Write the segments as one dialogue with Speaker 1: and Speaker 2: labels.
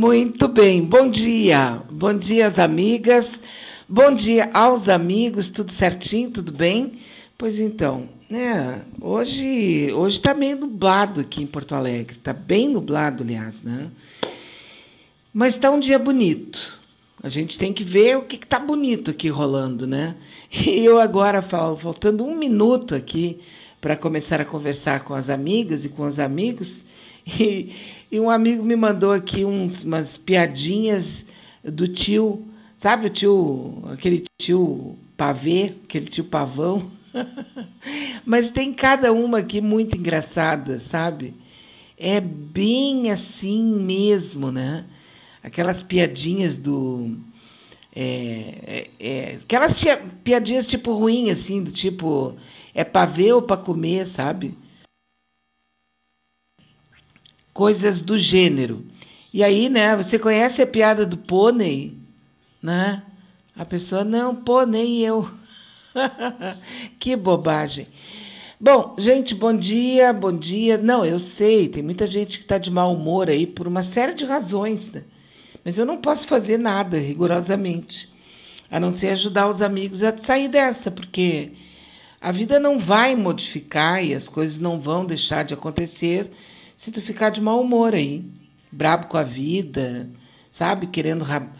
Speaker 1: Muito bem, bom dia. Bom dia às amigas. Bom dia aos amigos, tudo certinho, tudo bem? Pois então, né? Hoje, hoje está meio nublado aqui em Porto Alegre. Está bem nublado, aliás, né? Mas está um dia bonito. A gente tem que ver o que está bonito aqui rolando, né? E eu agora falo, faltando um minuto aqui para começar a conversar com as amigas e com os amigos. E, e um amigo me mandou aqui uns, umas piadinhas do tio, sabe o tio, aquele tio pavê, aquele tio pavão? Mas tem cada uma aqui muito engraçada, sabe? É bem assim mesmo, né? Aquelas piadinhas do. É, é, é, aquelas tia- piadinhas tipo ruim, assim, do tipo. É pra ver ou pra comer, sabe? Coisas do gênero. E aí, né, você conhece a piada do pônei, né? A pessoa, não, pô, nem eu. que bobagem. Bom, gente, bom dia, bom dia. Não, eu sei, tem muita gente que está de mau humor aí por uma série de razões, né? Mas eu não posso fazer nada, rigorosamente, a não ser ajudar os amigos a sair dessa, porque a vida não vai modificar e as coisas não vão deixar de acontecer se tu ficar de mau humor aí, brabo com a vida, sabe, querendo ra-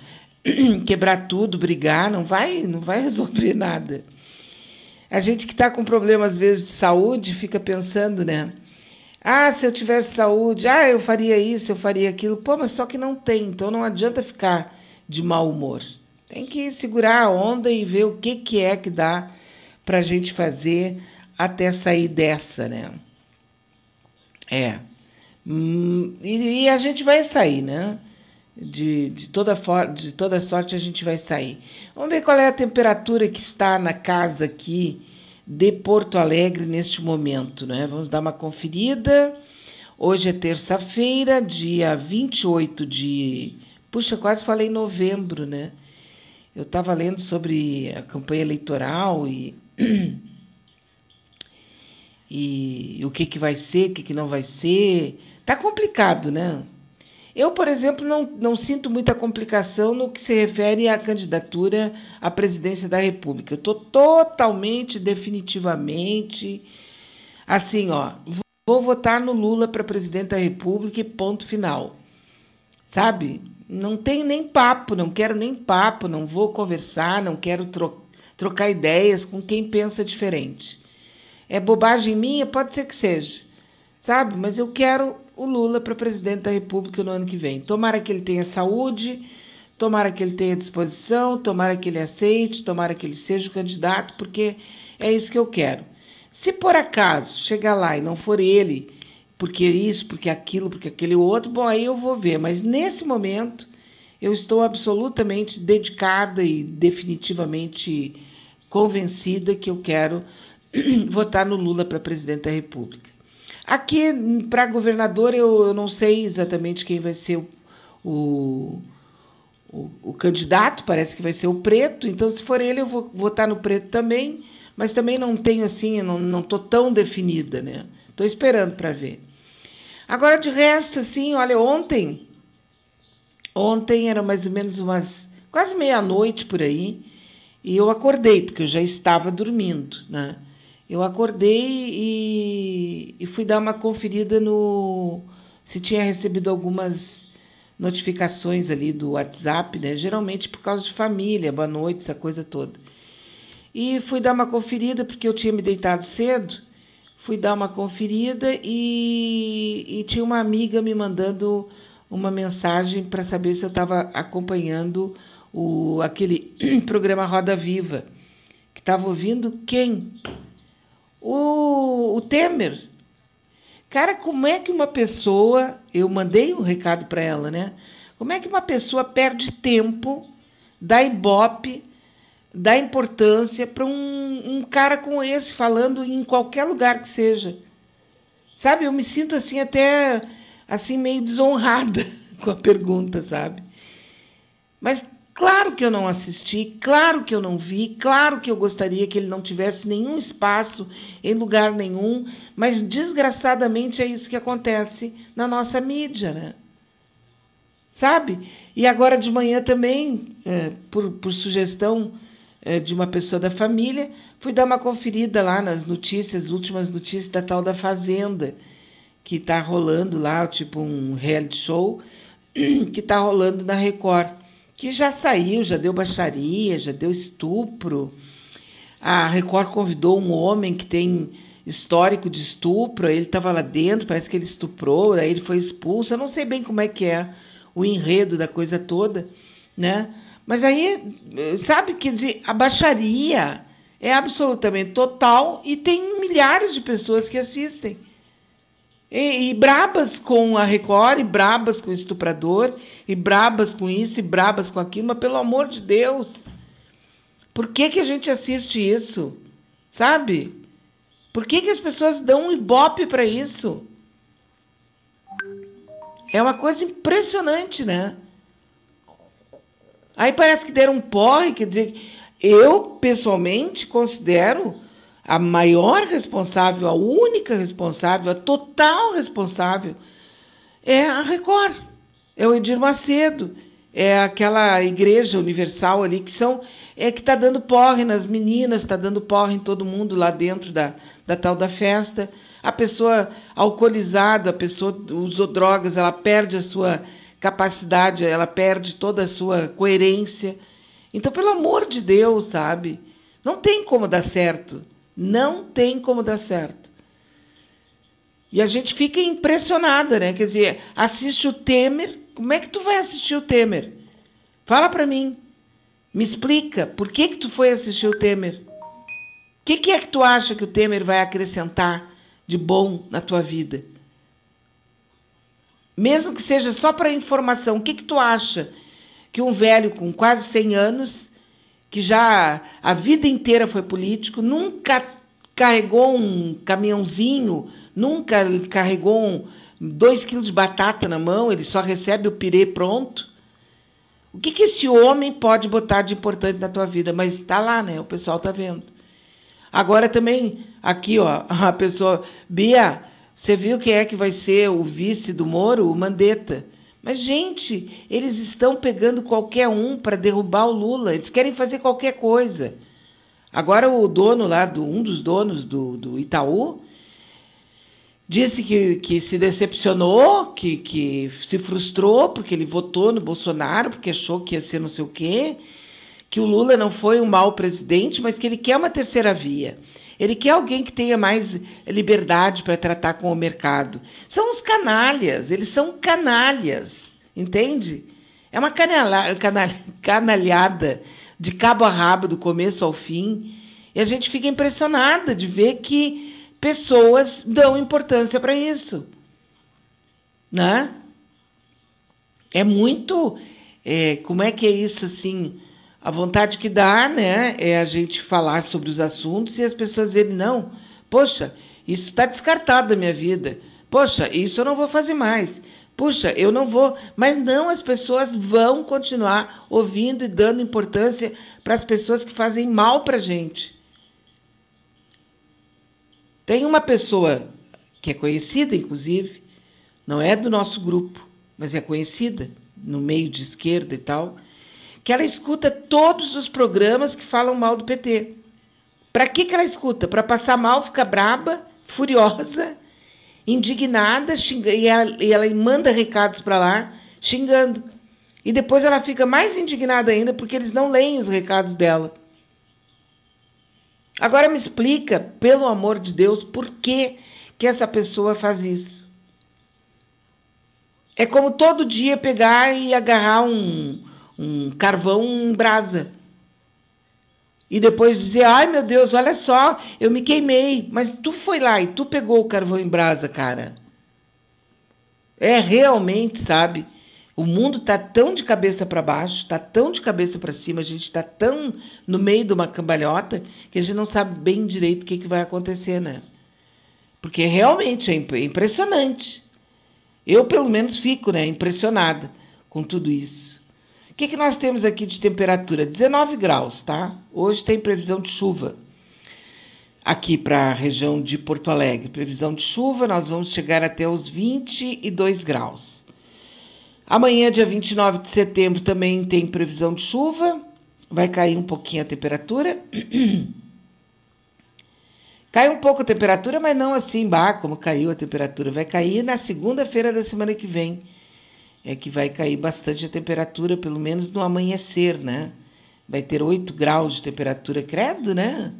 Speaker 1: quebrar tudo, brigar, não vai, não vai resolver nada. A gente que está com problema às vezes de saúde fica pensando, né? Ah, se eu tivesse saúde, ah, eu faria isso, eu faria aquilo. Pô, mas só que não tem, então não adianta ficar de mau humor. Tem que segurar a onda e ver o que, que é que dá para a gente fazer até sair dessa, né? É. Hum, e, e a gente vai sair, né? De, de, toda for, de toda sorte a gente vai sair. Vamos ver qual é a temperatura que está na casa aqui de Porto Alegre neste momento, né? Vamos dar uma conferida. Hoje é terça-feira, dia 28 de. Puxa, quase falei novembro, né? Eu estava lendo sobre a campanha eleitoral e. e o que, que vai ser, o que, que não vai ser. Tá complicado, né? Eu, por exemplo, não, não sinto muita complicação no que se refere à candidatura à presidência da República. Eu estou totalmente, definitivamente, assim, ó, vou votar no Lula para presidente da República e ponto final. Sabe? Não tenho nem papo, não quero nem papo, não vou conversar, não quero tro trocar ideias com quem pensa diferente. É bobagem minha? Pode ser que seja, sabe? Mas eu quero o Lula para presidente da República no ano que vem. Tomara que ele tenha saúde, tomara que ele tenha disposição, tomara que ele aceite, tomara que ele seja o candidato, porque é isso que eu quero. Se por acaso chegar lá e não for ele, porque isso, porque aquilo, porque aquele outro, bom, aí eu vou ver. Mas nesse momento eu estou absolutamente dedicada e definitivamente convencida que eu quero votar no Lula para presidente da República. Aqui, para governador, eu, não sei exatamente quem vai ser o, o, o, candidato, parece que vai ser o preto, então, se for ele, eu vou votar no preto também, mas também não tenho assim, não estou tão definida, né? Estou esperando para ver. Agora, de resto, assim, olha, ontem, ontem era mais ou menos umas quase meia-noite por aí, e eu acordei, porque eu já estava dormindo, né? Eu acordei e, e fui dar uma conferida no se tinha recebido algumas notificações ali do WhatsApp, né? Geralmente por causa de família, boa noite, essa coisa toda. E fui dar uma conferida porque eu tinha me deitado cedo. Fui dar uma conferida e, e tinha uma amiga me mandando uma mensagem para saber se eu estava acompanhando o, aquele programa Roda Viva. Que estava ouvindo quem? O, o Temer. Cara, como é que uma pessoa. Eu mandei um recado para ela, né? Como é que uma pessoa perde tempo, dá ibope, dá importância para um, um cara como esse falando em qualquer lugar que seja? Sabe, eu me sinto assim até assim meio desonrada com a pergunta, sabe? Mas Claro que eu não assisti, claro que eu não vi, claro que eu gostaria que ele não tivesse nenhum espaço em lugar nenhum, mas desgraçadamente é isso que acontece na nossa mídia, né? Sabe? E agora de manhã também, é, por, por sugestão é, de uma pessoa da família, fui dar uma conferida lá nas notícias, últimas notícias da tal da Fazenda, que está rolando lá, tipo um reality show, que está rolando na Record que já saiu, já deu baixaria, já deu estupro. A Record convidou um homem que tem histórico de estupro, ele estava lá dentro, parece que ele estuprou, aí ele foi expulso. Eu não sei bem como é que é o enredo da coisa toda, né? Mas aí, sabe, quer dizer, a baixaria é absolutamente total e tem milhares de pessoas que assistem. E, e, brabas com a Record, e brabas com o estuprador, e brabas com isso, e brabas com aquilo, mas pelo amor de Deus, por que, que a gente assiste isso? Sabe? Por que, que as pessoas dão um ibope para isso? É uma coisa impressionante, né? Aí parece que deram um porre, quer dizer, eu pessoalmente considero a maior responsável, a única responsável, a total responsável é a Record, é o Edir Macedo, é aquela igreja universal ali que são é que está dando porre nas meninas, está dando porre em todo mundo lá dentro da, da tal da festa. A pessoa alcoolizada, a pessoa usou drogas, ela perde a sua capacidade, ela perde toda a sua coerência. Então, pelo amor de Deus, sabe? Não tem como dar certo. Não tem como dar certo. E a gente fica impressionada, né? Quer dizer, assiste o Temer. Como é que tu vai assistir o Temer? Fala para mim. Me explica. Por que que tu foi assistir o Temer? O que, que é que tu acha que o Temer vai acrescentar de bom na tua vida? Mesmo que seja só para informação, o que, que tu acha que um velho com quase 100 anos que já a vida inteira foi político, nunca carregou um caminhãozinho, nunca carregou um, dois quilos de batata na mão, ele só recebe o pirê pronto. O que, que esse homem pode botar de importante na tua vida? Mas está lá, né? O pessoal está vendo. Agora também, aqui, ó, a pessoa. Bia, você viu quem é que vai ser o vice do Moro? O Mandetta. Mas, gente, eles estão pegando qualquer um para derrubar o Lula. Eles querem fazer qualquer coisa. Agora, o dono lá, do, um dos donos do, do Itaú, disse que, que se decepcionou, que, que se frustrou porque ele votou no Bolsonaro, porque achou que ia ser não sei o quê, que o Lula não foi um mau presidente, mas que ele quer uma terceira via. Ele quer alguém que tenha mais liberdade para tratar com o mercado. São os canalhas, eles são canalhas, entende? É uma canalha, canal, canalhada de cabo a rabo, do começo ao fim. E a gente fica impressionada de ver que pessoas dão importância para isso. Né? É muito. É, como é que é isso assim? A vontade que dá, né, é a gente falar sobre os assuntos e as pessoas dizerem, não, poxa, isso está descartado da minha vida. Poxa, isso eu não vou fazer mais. Puxa, eu não vou. Mas não, as pessoas vão continuar ouvindo e dando importância para as pessoas que fazem mal para a gente. Tem uma pessoa que é conhecida, inclusive, não é do nosso grupo, mas é conhecida no meio de esquerda e tal, que ela escuta todos os programas que falam mal do PT. Para que, que ela escuta? Para passar mal, ficar braba, furiosa, indignada, xinga, e, ela, e ela manda recados para lá, xingando. E depois ela fica mais indignada ainda porque eles não leem os recados dela. Agora me explica, pelo amor de Deus, por que, que essa pessoa faz isso. É como todo dia pegar e agarrar um, um carvão em brasa. E depois dizer, ai meu Deus, olha só, eu me queimei. Mas tu foi lá e tu pegou o carvão em brasa, cara. É realmente, sabe? O mundo está tão de cabeça para baixo, está tão de cabeça para cima, a gente está tão no meio de uma cambalhota que a gente não sabe bem direito o que, que vai acontecer, né? Porque realmente é impressionante. Eu, pelo menos, fico né, impressionada com tudo isso. Que, que nós temos aqui de temperatura? 19 graus, tá? Hoje tem previsão de chuva aqui para a região de Porto Alegre. Previsão de chuva, nós vamos chegar até os 22 graus. Amanhã, dia 29 de setembro, também tem previsão de chuva. Vai cair um pouquinho a temperatura. Cai um pouco a temperatura, mas não assim, bah, como caiu a temperatura. Vai cair na segunda-feira da semana que vem. É que vai cair bastante a temperatura, pelo menos no amanhecer, né? Vai ter 8 graus de temperatura, credo, né?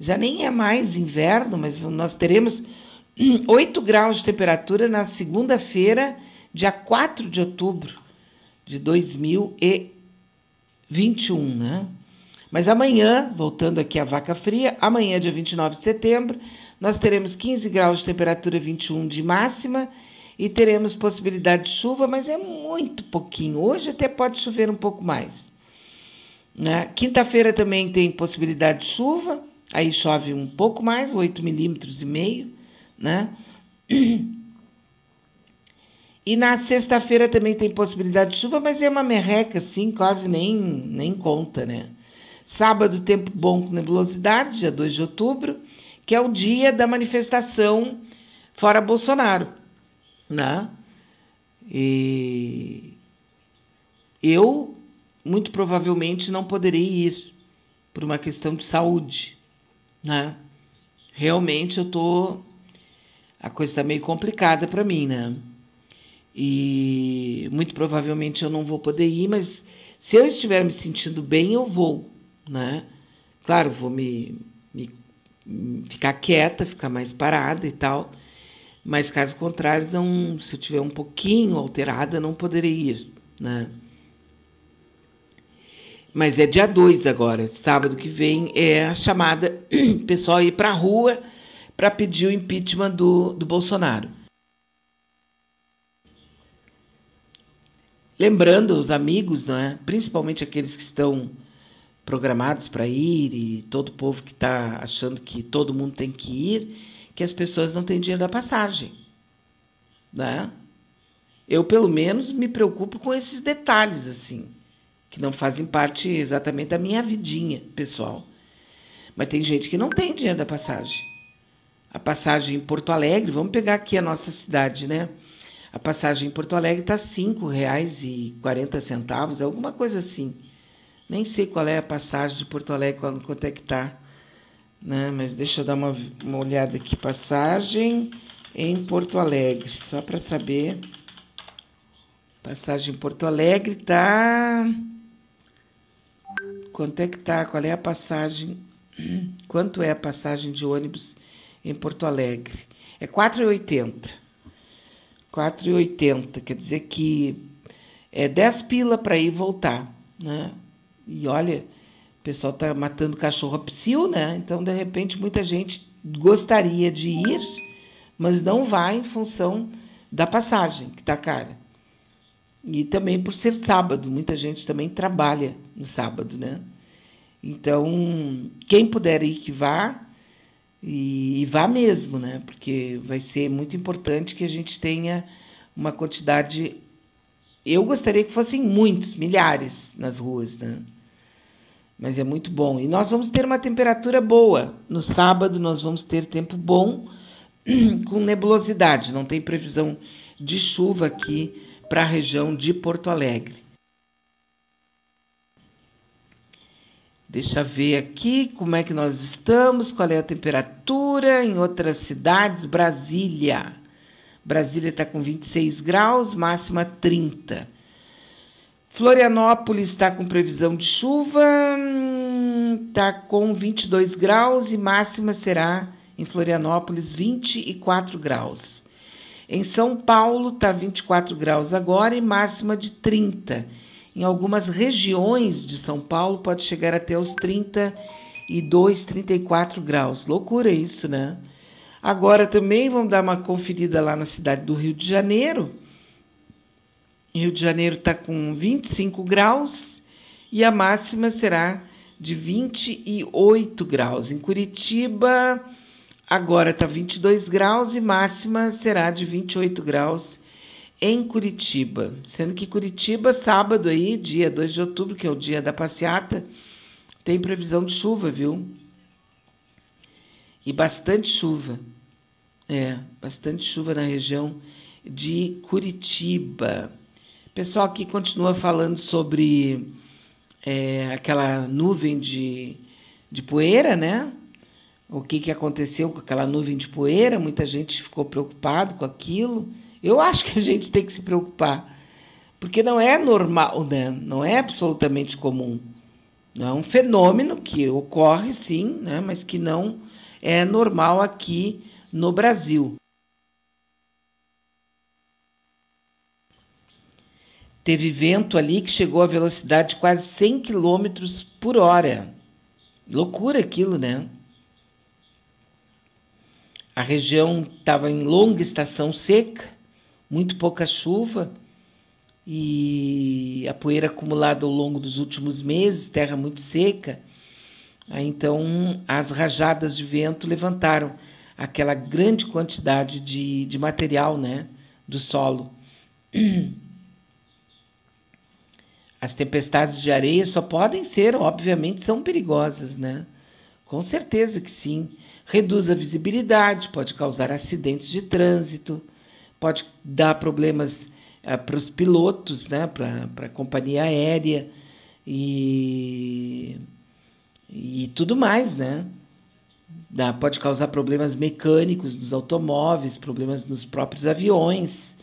Speaker 1: Já nem é mais inverno, mas nós teremos 8 graus de temperatura na segunda-feira dia 4 de outubro de 2021, né? Mas amanhã, voltando aqui à vaca fria, amanhã, dia 29 de setembro, nós teremos 15 graus de temperatura, 21 de máxima, e teremos possibilidade de chuva, mas é muito pouquinho. Hoje até pode chover um pouco mais. Né? Quinta-feira também tem possibilidade de chuva, aí chove um pouco mais, 8 milímetros e meio, né? E na sexta-feira também tem possibilidade de chuva, mas é uma merreca, assim, quase nem, nem conta, né? Sábado, tempo bom com nebulosidade, dia 2 de outubro, que é o dia da manifestação fora Bolsonaro, né? E eu, muito provavelmente, não poderei ir por uma questão de saúde, né? Realmente eu tô... A coisa está meio complicada para mim, né? e muito provavelmente eu não vou poder ir, mas se eu estiver me sentindo bem, eu vou, né? Claro, vou me, me ficar quieta, ficar mais parada e tal, mas caso contrário, não, se eu tiver um pouquinho alterada, não poderei ir, né? Mas é dia 2 agora, sábado que vem, é a chamada pessoal ir para a rua para pedir o impeachment do, do Bolsonaro. Lembrando os amigos, né, principalmente aqueles que estão programados para ir e todo o povo que está achando que todo mundo tem que ir, que as pessoas não têm dinheiro da passagem. Né? Eu, pelo menos, me preocupo com esses detalhes, assim, que não fazem parte exatamente da minha vidinha pessoal. Mas tem gente que não tem dinheiro da passagem. A passagem em Porto Alegre, vamos pegar aqui a nossa cidade, né? A passagem em Porto Alegre está R$ 5,40, alguma coisa assim. Nem sei qual é a passagem de Porto Alegre, quanto é que está. Né? Mas deixa eu dar uma, uma olhada aqui. Passagem em Porto Alegre, só para saber. Passagem em Porto Alegre está. Quanto é que está? Qual é a passagem? Quanto é a passagem de ônibus em Porto Alegre? É R$ 4,80. 4,80, quer dizer que é 10 pila para ir e voltar, né? E olha, pessoal está matando cachorro a psil, né? Então, de repente, muita gente gostaria de ir, mas não vai em função da passagem, que está cara. E também por ser sábado, muita gente também trabalha no sábado, né? Então, quem puder ir que vá, e, e, vá mesmo, né? Porque vai ser muito importante que a gente tenha uma quantidade. Eu gostaria que fossem muitos, milhares nas ruas, né? Mas é muito bom. E nós vamos ter uma temperatura boa. No sábado nós vamos ter tempo bom com nebulosidade. Não tem previsão de chuva aqui para a região de Porto Alegre. Deixa eu ver aqui como é que nós estamos, qual é a temperatura em outras cidades. Brasília. Brasília está com 26 graus, máxima 30. Florianópolis está com previsão de chuva, está hum, com 22 graus e máxima será em Florianópolis 24 graus. Em São Paulo está 24 graus agora e máxima de 30. Em algumas regiões de São Paulo pode chegar até os 32, 34 graus. Loucura isso, né? Agora também vamos dar uma conferida lá na cidade do Rio de Janeiro. Rio de Janeiro está com 25 graus e a máxima será de 28 graus. Em Curitiba, agora está 22 graus e máxima será de 28 graus em Curitiba. Sendo que Curitiba, sábado aí, dia 2 de outubro, que é o dia da passeata, tem previsão de chuva, viu? E bastante chuva. É, bastante chuva na região de Curitiba. Pessoal aqui continua falando sobre é, aquela nuvem de, de poeira, né? O que, que aconteceu com aquela nuvem de poeira? Muita gente ficou preocupado com aquilo. Eu acho que a gente tem que se preocupar, porque não é normal, né? não é absolutamente comum. É um fenômeno que ocorre sim, né? mas que não é normal aqui no Brasil. Teve vento ali que chegou a velocidade de quase 100 km por hora. Loucura aquilo, né? A região estava em longa estação seca muito pouca chuva e a poeira acumulada ao longo dos últimos meses, terra muito seca. Então, as rajadas de vento levantaram aquela grande quantidade de, de material né, do solo. As tempestades de areia só podem ser, obviamente, são perigosas, né? Com certeza que sim. Reduz a visibilidade, pode causar acidentes de trânsito pode dar problemas uh, para os pilotos, né, para a companhia aérea e, e tudo mais, né? Dá, pode causar problemas mecânicos nos automóveis, problemas nos próprios aviões.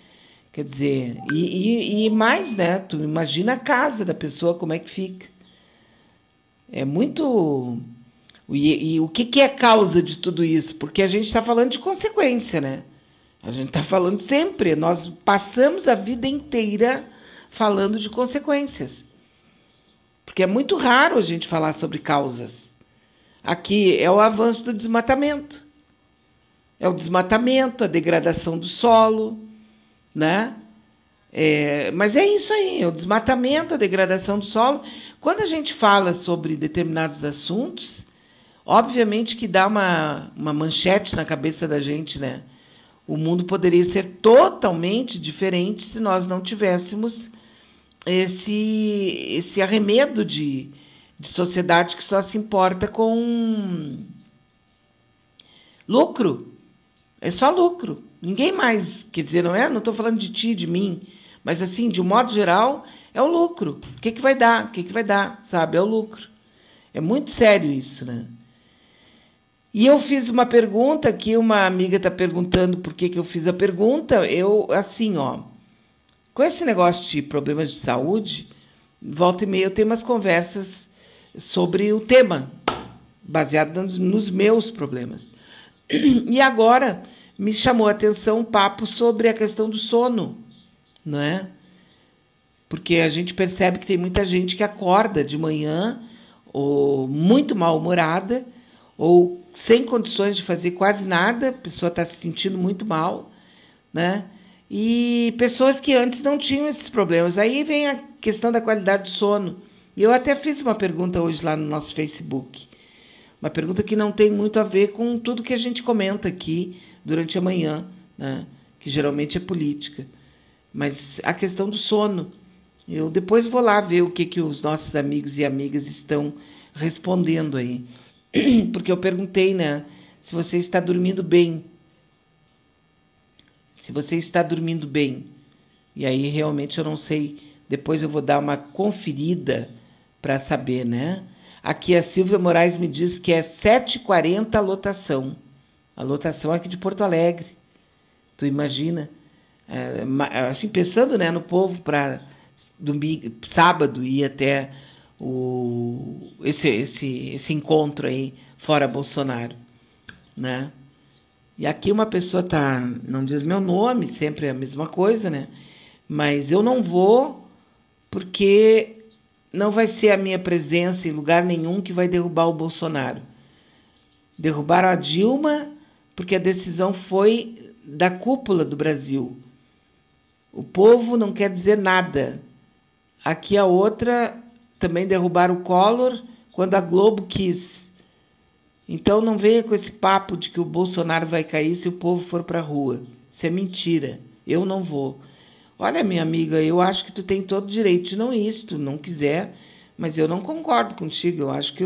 Speaker 1: Quer dizer, e, e, e, mais, né? Tu imagina a casa da pessoa, como é que fica. É muito. E, e o que, que é causa de tudo isso? Porque a gente está falando de consequência, né? A gente está falando sempre, nós passamos a vida inteira falando de consequências. Porque é muito raro a gente falar sobre causas. Aqui é o avanço do desmatamento. É o desmatamento, a degradação do solo, né? É, mas é isso aí, o desmatamento, a degradação do solo. Quando a gente fala sobre determinados assuntos, obviamente que dá uma, uma manchete na cabeça da gente, né? O mundo poderia ser totalmente diferente se nós não tivéssemos esse, esse arremedo de, de sociedade que só se importa com lucro. É só lucro. Ninguém mais, quer dizer, não é? Não estou falando de ti, de mim, mas assim, de um modo geral, é o lucro. O que, que vai dar? O que, que vai dar? Sabe? É o lucro. É muito sério isso, né? E eu fiz uma pergunta que uma amiga está perguntando por que, que eu fiz a pergunta. Eu, assim, ó, com esse negócio de problemas de saúde, volta e meia eu tenho umas conversas sobre o tema, baseado nos, meus problemas. E agora me chamou a atenção um papo sobre a questão do sono, não é? Porque a gente percebe que tem muita gente que acorda de manhã ou muito mal-humorada ou sem condições de fazer quase nada, a pessoa está se sentindo muito mal, né? E pessoas que antes não tinham esses problemas. Aí vem a questão da qualidade do sono. E eu até fiz uma pergunta hoje lá no nosso Facebook. Uma pergunta que não tem muito a ver com tudo que a gente comenta aqui durante a manhã, né? que geralmente é política. Mas a questão do sono. Eu depois vou lá ver o que, que os nossos amigos e amigas estão respondendo aí. porque eu perguntei, né, se você está dormindo bem. Se você está dormindo bem. E aí realmente eu não sei, depois eu vou dar uma conferida para saber, né? Aqui a Silvia Moraes me diz que é 7h40 a lotação. A lotação aqui de Porto Alegre. Tu imagina? É, assim, pensando né, no povo para sábado ir até o, esse, esse, esse encontro aí fora Bolsonaro. Né? E aqui uma pessoa tá, não diz meu nome, sempre é a mesma coisa, né? Mas eu não vou porque não vai ser a minha presença em lugar nenhum que vai derrubar o Bolsonaro. Derrubaram a Dilma porque a decisão foi da cúpula do Brasil. O povo não quer dizer nada. Aqui a outra também derrubaram o Collor quando a Globo quis. Então não venha com esse papo de que o Bolsonaro vai cair se o povo for para a rua. Isso é mentira. Eu não vou. Olha, minha amiga, eu acho que tu tem todo o direito de não ir, se tu não quiser, mas eu não concordo contigo. Eu acho que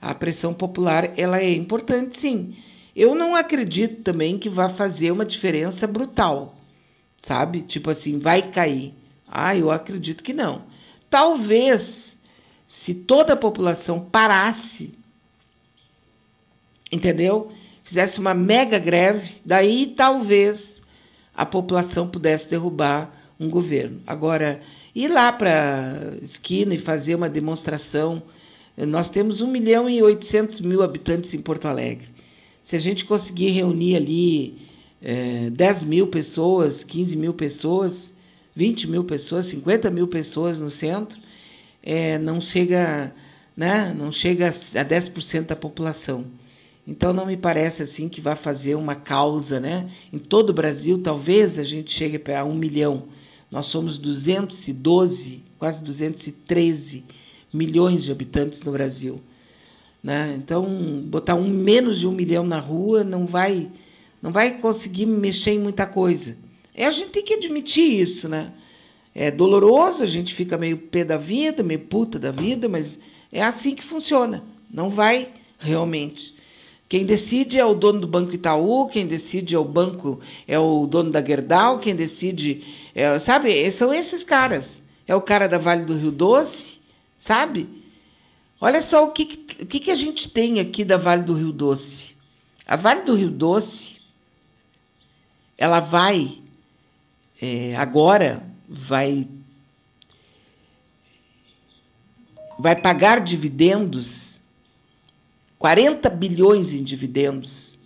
Speaker 1: a pressão popular ela é importante, sim. Eu não acredito também que vá fazer uma diferença brutal, sabe? Tipo assim, vai cair. Ah, eu acredito que não. Talvez, se toda a população parasse, entendeu? Fizesse uma mega greve, daí talvez a população pudesse derrubar um governo. Agora, ir lá para a esquina e fazer uma demonstração. Nós temos 1 milhão e 800 mil habitantes em Porto Alegre. Se a gente conseguir reunir ali é, 10 mil pessoas, 15 mil pessoas, 20 mil pessoas, 50 mil pessoas no centro, é, não chega, né, não chega a 10% da população. Então não me parece assim que vai fazer uma causa, né? Em todo o Brasil, talvez a gente chegue a um milhão. Nós somos 212, quase 213 milhões de habitantes no Brasil. Né? Então, botar um menos de um milhão na rua não vai, não vai conseguir mexer em muita coisa. É, a gente tem que admitir isso, né? É doloroso, a gente fica meio pé da vida, meio puta da vida, mas é assim que funciona. Não vai realmente. Quem decide é o dono do Banco Itaú, quem decide é o banco, é o dono da Gerdau, quem decide, é, sabe? São esses caras. É o cara da Vale do Rio Doce, sabe? Olha só o que, que, que a gente tem aqui da Vale do Rio Doce. A Vale do Rio Doce, ela vai, é, agora, vai, vai pagar dividendos 40 bilhões em dividendos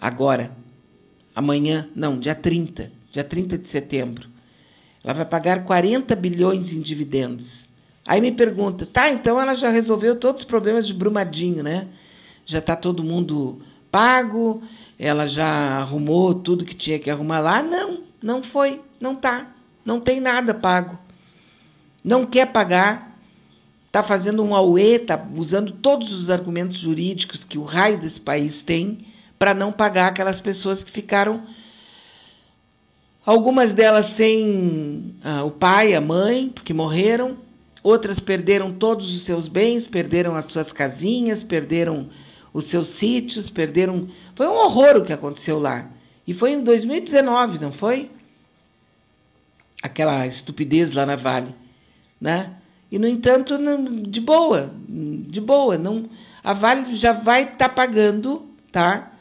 Speaker 1: agora, amanhã, não, dia 30, dia 30 de setembro. Ela vai pagar 40 bilhões em dividendos. Aí me pergunta, tá, então ela já resolveu todos os problemas de Brumadinho, né? Já está todo mundo pago, ela já arrumou tudo que tinha que arrumar lá? Não, não foi, não tá. Não tem nada pago. Não quer pagar está fazendo um auê, está usando todos os argumentos jurídicos que o raio desse país tem para não pagar aquelas pessoas que ficaram, algumas delas sem ah, o pai, a mãe, porque morreram, outras perderam todos os seus bens, perderam as suas casinhas, perderam os seus sítios, perderam. Foi um horror o que aconteceu lá. E foi em 2019, não foi? Aquela estupidez lá na Vale, né? E, no entanto, de boa, de boa. Não, a Vale já vai estar tá pagando, tá?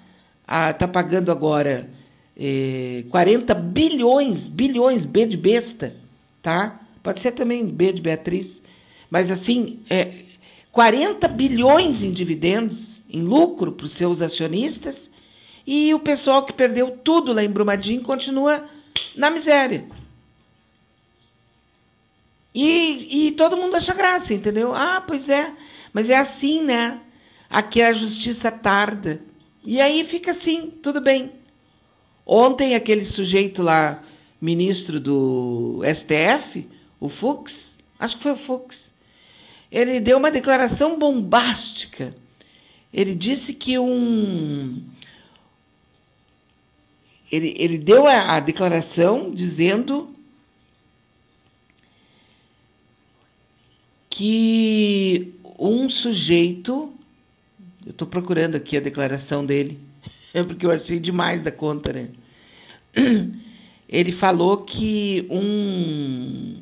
Speaker 1: Está pagando agora é, 40 bilhões, bilhões, B de besta, tá? Pode ser também B de Beatriz. Mas, assim, é, 40 bilhões em dividendos, em lucro para os seus acionistas, e o pessoal que perdeu tudo lá em Brumadinho continua na miséria. E, e todo mundo acha graça, entendeu? Ah, pois é. Mas é assim, né? Aqui a justiça tarda. E aí fica assim, tudo bem. Ontem aquele sujeito lá, ministro do STF, o Fux, acho que foi o Fux, ele deu uma declaração bombástica. Ele disse que um. Ele, ele deu a, a declaração dizendo que um sujeito, eu estou procurando aqui a declaração dele, porque eu achei demais da conta, né? Ele falou que um,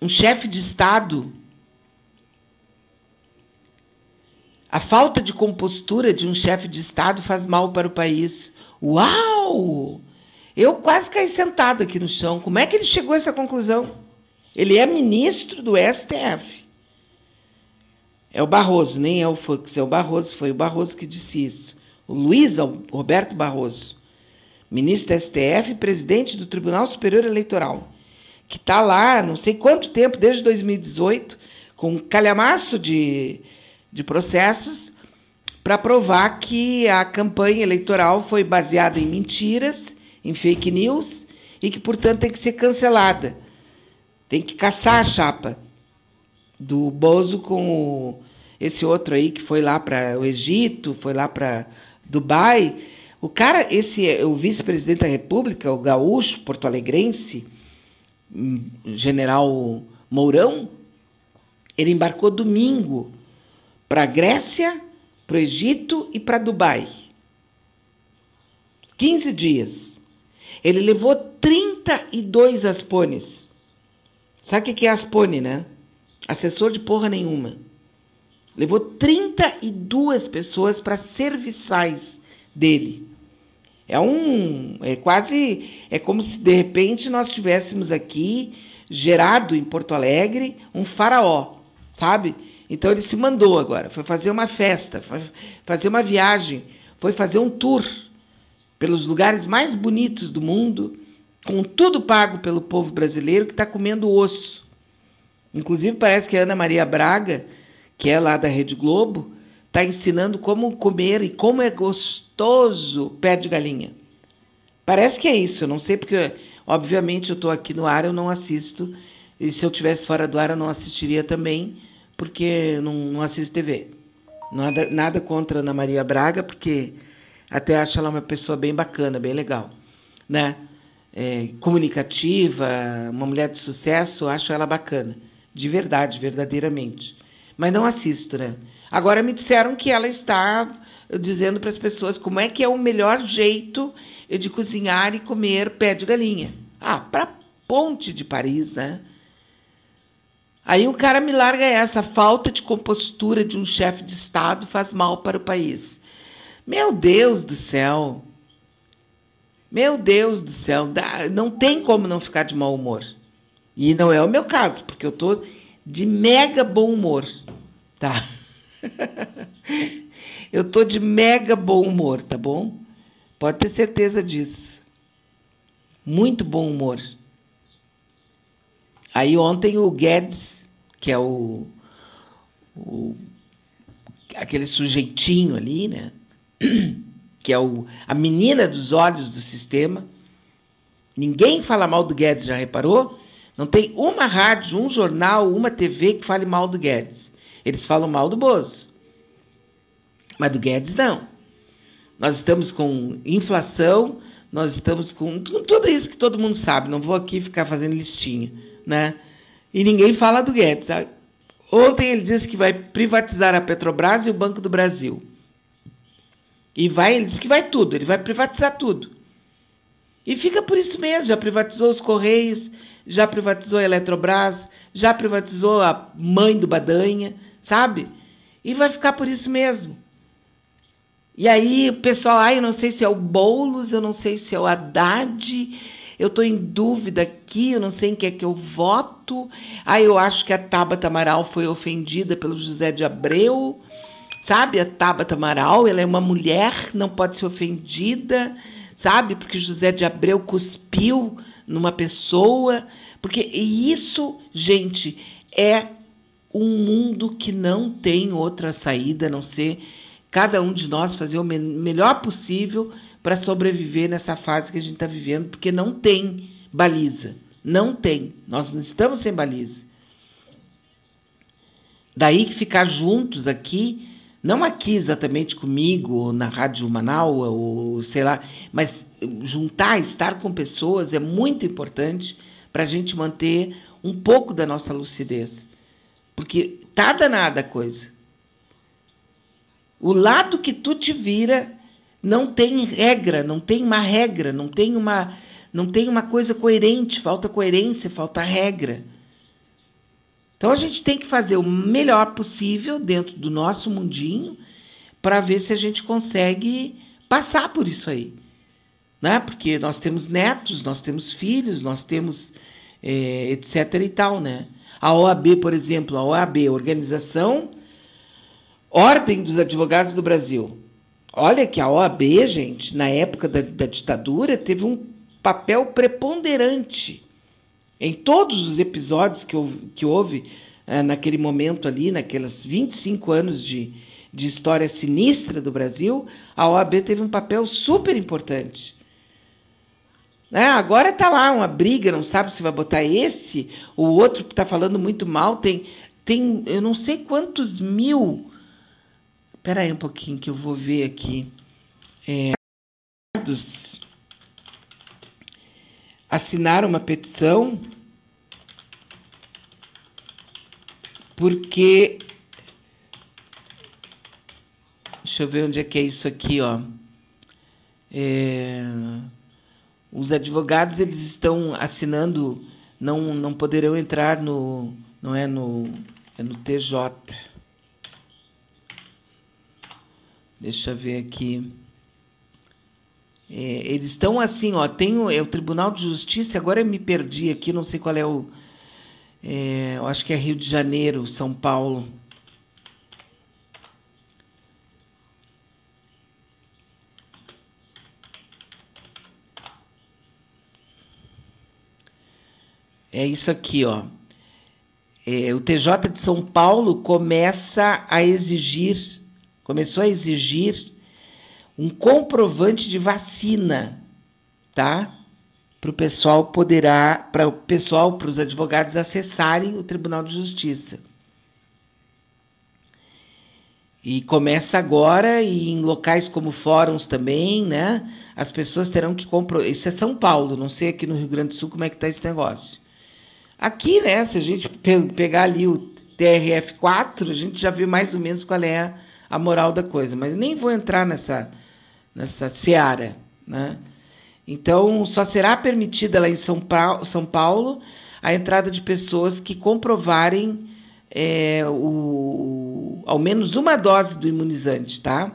Speaker 1: um chefe de Estado A falta de compostura de um chefe de Estado faz mal para o país. Uau! Eu quase caí sentado aqui no chão. Como é que ele chegou a essa conclusão? Ele é ministro do STF. É o Barroso, nem é o Fux, é o Barroso, foi o Barroso que disse isso. O Luiz Roberto Barroso, ministro do STF e presidente do Tribunal Superior Eleitoral, que está lá não sei quanto tempo, desde 2018, com um calhamaço de, de processos para provar que a campanha eleitoral foi baseada em mentiras, em fake news, e que, portanto, tem que ser cancelada. Tem que caçar a chapa do Bozo com esse outro aí que foi lá para o Egito, foi lá para Dubai. O cara, esse o vice-presidente da República, o gaúcho porto-alegrense, general Mourão, ele embarcou domingo para a Grécia, para o Egito e para Dubai. 15 dias. Ele levou 32 aspones. Sabe o que é aspone, né? Assessor de porra nenhuma. Levou 32 pessoas para serviçais dele. É um. É quase. É como se de repente nós tivéssemos aqui gerado em Porto Alegre um faraó, sabe? Então ele se mandou agora, foi fazer uma festa, foi fazer uma viagem, foi fazer um tour pelos lugares mais bonitos do mundo, com tudo pago pelo povo brasileiro que está comendo osso. Inclusive parece que a Ana Maria Braga que é lá da Rede Globo, está ensinando como comer e como é gostoso pé de galinha. Parece que é isso, eu não sei porque, obviamente, eu estou aqui no ar, eu não assisto, e se eu tivesse fora do ar, eu não assistiria também, porque não, não assisto TV. Nada, nada contra Ana Maria Braga, porque até acho ela uma pessoa bem bacana, bem legal, né? É, comunicativa, uma mulher de sucesso, acho ela bacana, de verdade, verdadeiramente mas não assisto, né? Agora me disseram que ela está dizendo para as pessoas como é que é o melhor jeito de cozinhar e comer pé de galinha. Ah, para Ponte de Paris, né? Aí o cara me larga essa falta de compostura de um chefe de Estado faz mal para o país. Meu Deus do céu. Meu Deus do céu, não tem como não ficar de mau humor. E não é o meu caso, porque eu estou de mega bom humor, tá? Eu tô de mega bom humor, tá bom? Pode ter certeza disso. Muito bom humor. Aí ontem o Guedes, que é o, o aquele sujeitinho ali, né? Que é o, a menina dos olhos do sistema. Ninguém fala mal do Guedes, já reparou? Não tem uma rádio, um jornal, uma TV que fale mal do Guedes. Eles falam mal do Bozo. Mas do Guedes não. Nós estamos com inflação, nós estamos com tudo isso que todo mundo sabe. Não vou aqui ficar fazendo listinha, né? E ninguém fala do Guedes. Ontem ele disse que vai privatizar a Petrobras e o Banco do Brasil. E vai, ele disse que vai tudo, ele vai privatizar tudo. E fica por isso mesmo, já privatizou os Correios, já privatizou a Eletrobras, já privatizou a mãe do Badanha, sabe? E vai ficar por isso mesmo. E aí o pessoal, ai, eu não sei se é o Boulos, eu não sei se é o Haddad, eu estou em dúvida aqui, eu não sei em que é que eu voto. Aí eu acho que a Tabata Amaral foi ofendida pelo José de Abreu. Sabe, a Tabata Amaral, ela é uma mulher, não pode ser ofendida, sabe? Porque José de Abreu cuspiu numa pessoa, porque isso, gente, é um mundo que não tem outra saída a não ser cada um de nós fazer o me melhor possível para sobreviver nessa fase que a gente está vivendo, porque não tem baliza. Não tem. Nós não estamos sem baliza. Daí que ficar juntos aqui não aqui exatamente comigo, na Rádio Manaus, ou sei lá, mas juntar, estar com pessoas é muito importante para a gente manter um pouco da nossa lucidez. Porque tá danada a coisa. O lado que tu te vira não tem regra, não tem uma regra, não tem uma, não tem uma coisa coerente, falta coerência, falta regra. Então a gente tem que fazer o melhor possível dentro do nosso mundinho para ver se a gente consegue passar por isso aí. Né? Porque nós temos netos, nós temos filhos, nós temos é, etc e tal, né? A OAB, por exemplo, a OAB, Organização Ordem dos Advogados do Brasil. Olha que a OAB, gente, na época da, da ditadura, teve um papel preponderante em todos os episódios que houve, que houve é, naquele momento ali, naqueles 25 anos de, de história sinistra do Brasil, a OAB teve um papel super importante. É, agora está lá uma briga, não sabe se vai botar esse, o outro que está falando muito mal, tem, tem eu não sei quantos mil. Espera aí um pouquinho que eu vou ver aqui. É, assinaram uma petição porque deixa eu ver onde é que é isso aqui, ó. É, os advogados eles estão assinando, não, não poderão entrar no, não é no, é no TJ. Deixa eu ver aqui. É, eles estão assim, ó, tem o, é o Tribunal de Justiça, agora eu me perdi aqui, não sei qual é o. É, eu acho que é Rio de Janeiro, São Paulo. É isso aqui, ó. É, o TJ de São Paulo começa a exigir, começou a exigir um comprovante de vacina, tá? Para o pessoal poderá, para o pessoal, para os advogados acessarem o Tribunal de Justiça. E começa agora e em locais como fóruns também, né? As pessoas terão que comprovar. Isso é São Paulo, não sei aqui no Rio Grande do Sul como é que está esse negócio. Aqui, né, se a gente pegar ali o TRF4, a gente já vê mais ou menos qual é a moral da coisa, mas nem vou entrar nessa, nessa seara. Né? Então, só será permitida lá em São Paulo, São Paulo a entrada de pessoas que comprovarem é, o, ao menos uma dose do imunizante, tá?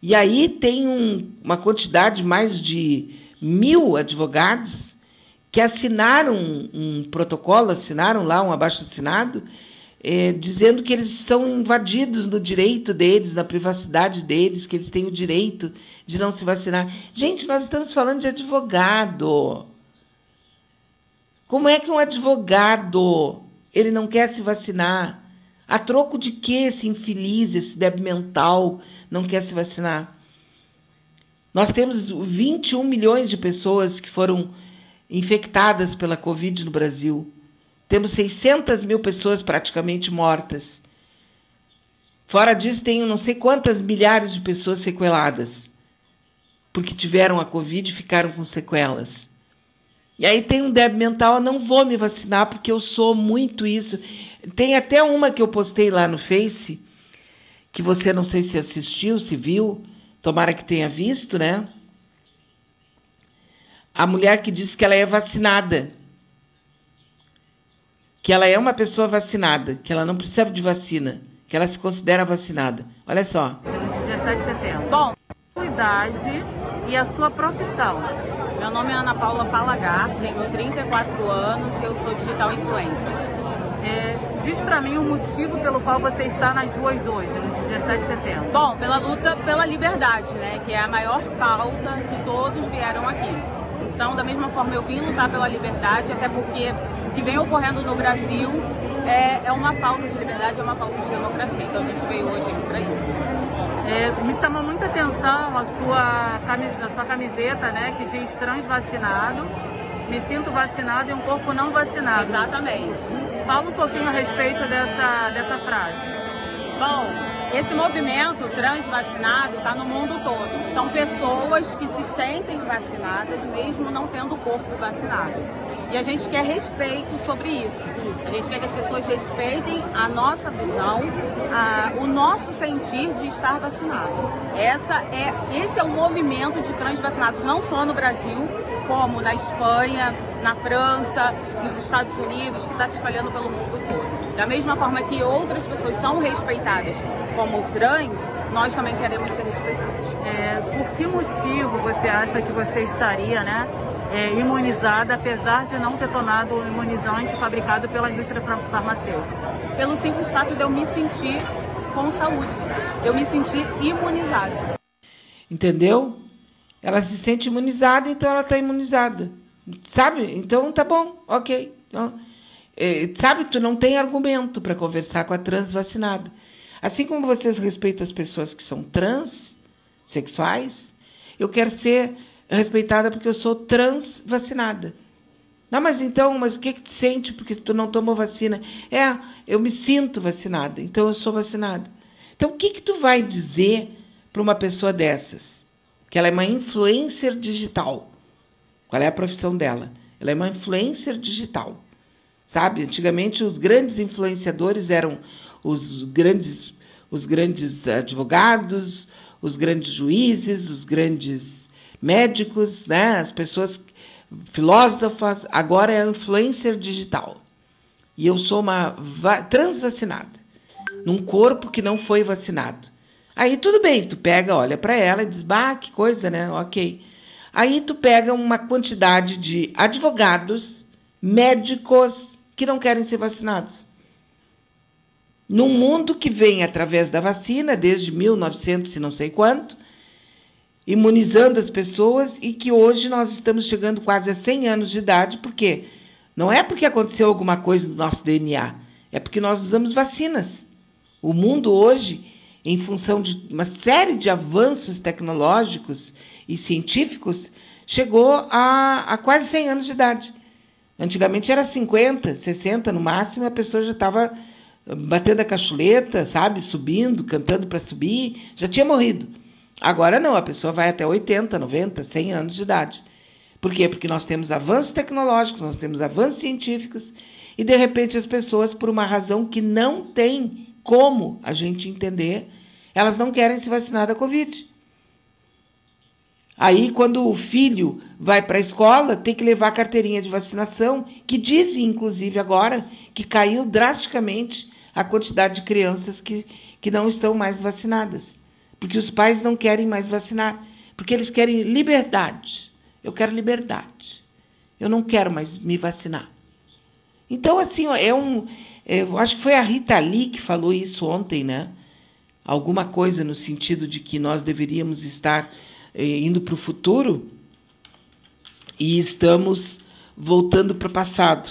Speaker 1: E aí tem um, uma quantidade mais de mil advogados que assinaram um, protocolo, assinaram lá um abaixo-assinado, é, dizendo que eles são invadidos no direito deles, na privacidade deles, que eles têm o direito de não se vacinar. Gente, nós estamos falando de advogado. Como é que um advogado ele não quer se vacinar? A troco de que esse infeliz, esse débil mental, não quer se vacinar? Nós temos 21 milhões de pessoas que foram infectadas pela Covid no Brasil. Temos 600 mil pessoas praticamente mortas. Fora disso, tem não sei quantas milhares de pessoas sequeladas, porque tiveram a Covid e ficaram com sequelas. E aí tem um débil mental, eu não vou me vacinar porque eu sou muito isso. Tem até uma que eu postei lá no Face, que você não sei se assistiu, se viu, tomara que tenha visto, né? A mulher que disse que ela é vacinada. Que ela é uma pessoa vacinada, que ela não precisa de vacina, que ela se considera vacinada. Olha só.
Speaker 2: 17 de setembro. Bom, sua idade e a sua profissão. Meu nome é Ana Paula Palagar, tenho 34 anos e eu sou digital influencer. É, diz para mim o motivo pelo qual você está nas ruas hoje, no 17 de setembro. Bom, pela luta pela liberdade, né? Que é a maior pauta que todos vieram aqui. Então, da mesma forma, eu vim lutar pela liberdade, até porque o que vem ocorrendo no Brasil é, é uma falta de liberdade, é uma falta de democracia. Então, a gente veio hoje aqui para isso. É, me chamou muita atenção a sua, a sua camiseta, né, que diz transvacinado. Me sinto vacinado e um corpo não vacinado.
Speaker 3: Exatamente.
Speaker 2: Fala um pouquinho a respeito dessa, dessa frase.
Speaker 3: Bom, esse movimento transvacinado está no mundo todo. São pessoas que se sentem vacinadas, mesmo não tendo o corpo vacinado.
Speaker 2: E a gente quer respeito sobre isso. A gente quer que as pessoas respeitem a nossa visão, a, o nosso sentir de estar vacinado. Essa é, esse é o movimento de transvacinados, não só no Brasil, como na Espanha, na França, nos Estados Unidos, que está se espalhando pelo mundo todo. Da mesma forma que outras pessoas são respeitadas como trans, nós também queremos ser respeitados.
Speaker 3: É, por que motivo você acha que você estaria, né, é, imunizada, apesar de não ter tomado o imunizante fabricado pela indústria farmacêutica?
Speaker 2: Pelo simples fato de eu me sentir com saúde, eu me sentir imunizada.
Speaker 1: Entendeu? Ela se sente imunizada, então ela está imunizada. Sabe? Então tá bom, ok. Então, é, sabe, tu não tem argumento para conversar com a trans vacinada. Assim como vocês respeitam as pessoas que são transexuais, eu quero ser respeitada porque eu sou trans vacinada. Não, mas então, mas o que, que te sente porque tu não tomou vacina? É, eu me sinto vacinada, então eu sou vacinada. Então, o que, que tu vai dizer para uma pessoa dessas? Que ela é uma influencer digital. Qual é a profissão dela? Ela é uma influencer digital. Sabe? Antigamente, os grandes influenciadores eram os grandes, os grandes advogados, os grandes juízes, os grandes médicos, né? as pessoas filósofas, agora é influencer digital. E eu sou uma transvacinada, num corpo que não foi vacinado. Aí tudo bem, tu pega, olha para ela e diz, bah, que coisa, né? Ok. Aí tu pega uma quantidade de advogados, médicos que não querem ser vacinados. Num mundo que vem através da vacina, desde 1900 e não sei quanto, imunizando as pessoas e que hoje nós estamos chegando quase a 100 anos de idade, porque não é porque aconteceu alguma coisa no nosso DNA, é porque nós usamos vacinas. O mundo hoje, em função de uma série de avanços tecnológicos e científicos, chegou a, a quase 100 anos de idade. Antigamente era 50, 60 no máximo, a pessoa já estava batendo a cachuleta, sabe, subindo, cantando para subir, já tinha morrido. Agora não, a pessoa vai até 80, 90, 100 anos de idade. Por quê? Porque nós temos avanços tecnológicos, nós temos avanços científicos, e de repente as pessoas, por uma razão que não tem como a gente entender, elas não querem se vacinar da Covid. Aí, quando o filho vai para a escola, tem que levar a carteirinha de vacinação, que dizem, inclusive, agora que caiu drasticamente a quantidade de crianças que, que não estão mais vacinadas porque os pais não querem mais vacinar, porque eles querem liberdade. Eu quero liberdade. Eu não quero mais me vacinar. Então, assim, é um. É, eu acho que foi a Rita Lee que falou isso ontem, né? Alguma coisa no sentido de que nós deveríamos estar indo para o futuro e estamos voltando para o passado,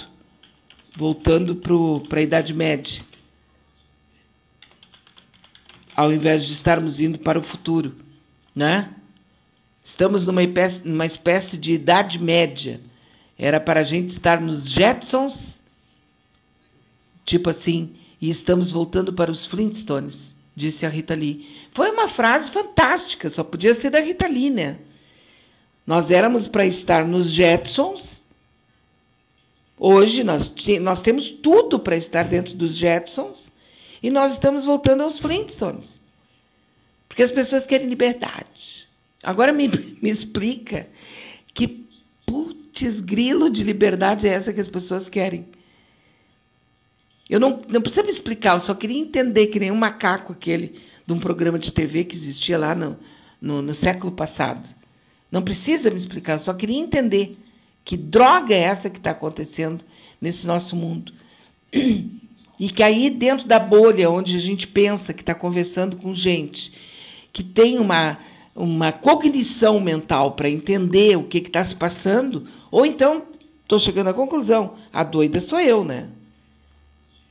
Speaker 1: voltando para a Idade Média ao invés de estarmos indo para o futuro, né? Estamos numa espécie, numa espécie de idade média. Era para a gente estar nos Jetsons, tipo assim, e estamos voltando para os Flintstones, disse a Rita Lee. Foi uma frase fantástica, só podia ser da Rita Lee, né? Nós éramos para estar nos Jetsons. Hoje nós, nós temos tudo para estar dentro dos Jetsons. E nós estamos voltando aos Flintstones. Porque as pessoas querem liberdade. Agora me, me explica que putz grilo de liberdade é essa que as pessoas querem. Eu não, não precisa me explicar, eu só queria entender que nem um macaco aquele de um programa de TV que existia lá no, no, no século passado. Não precisa me explicar, eu só queria entender que droga é essa que está acontecendo nesse nosso mundo. E que aí, dentro da bolha onde a gente pensa que está conversando com gente que tem uma, uma cognição mental para entender o que está se passando, ou então estou chegando à conclusão: a doida sou eu, né?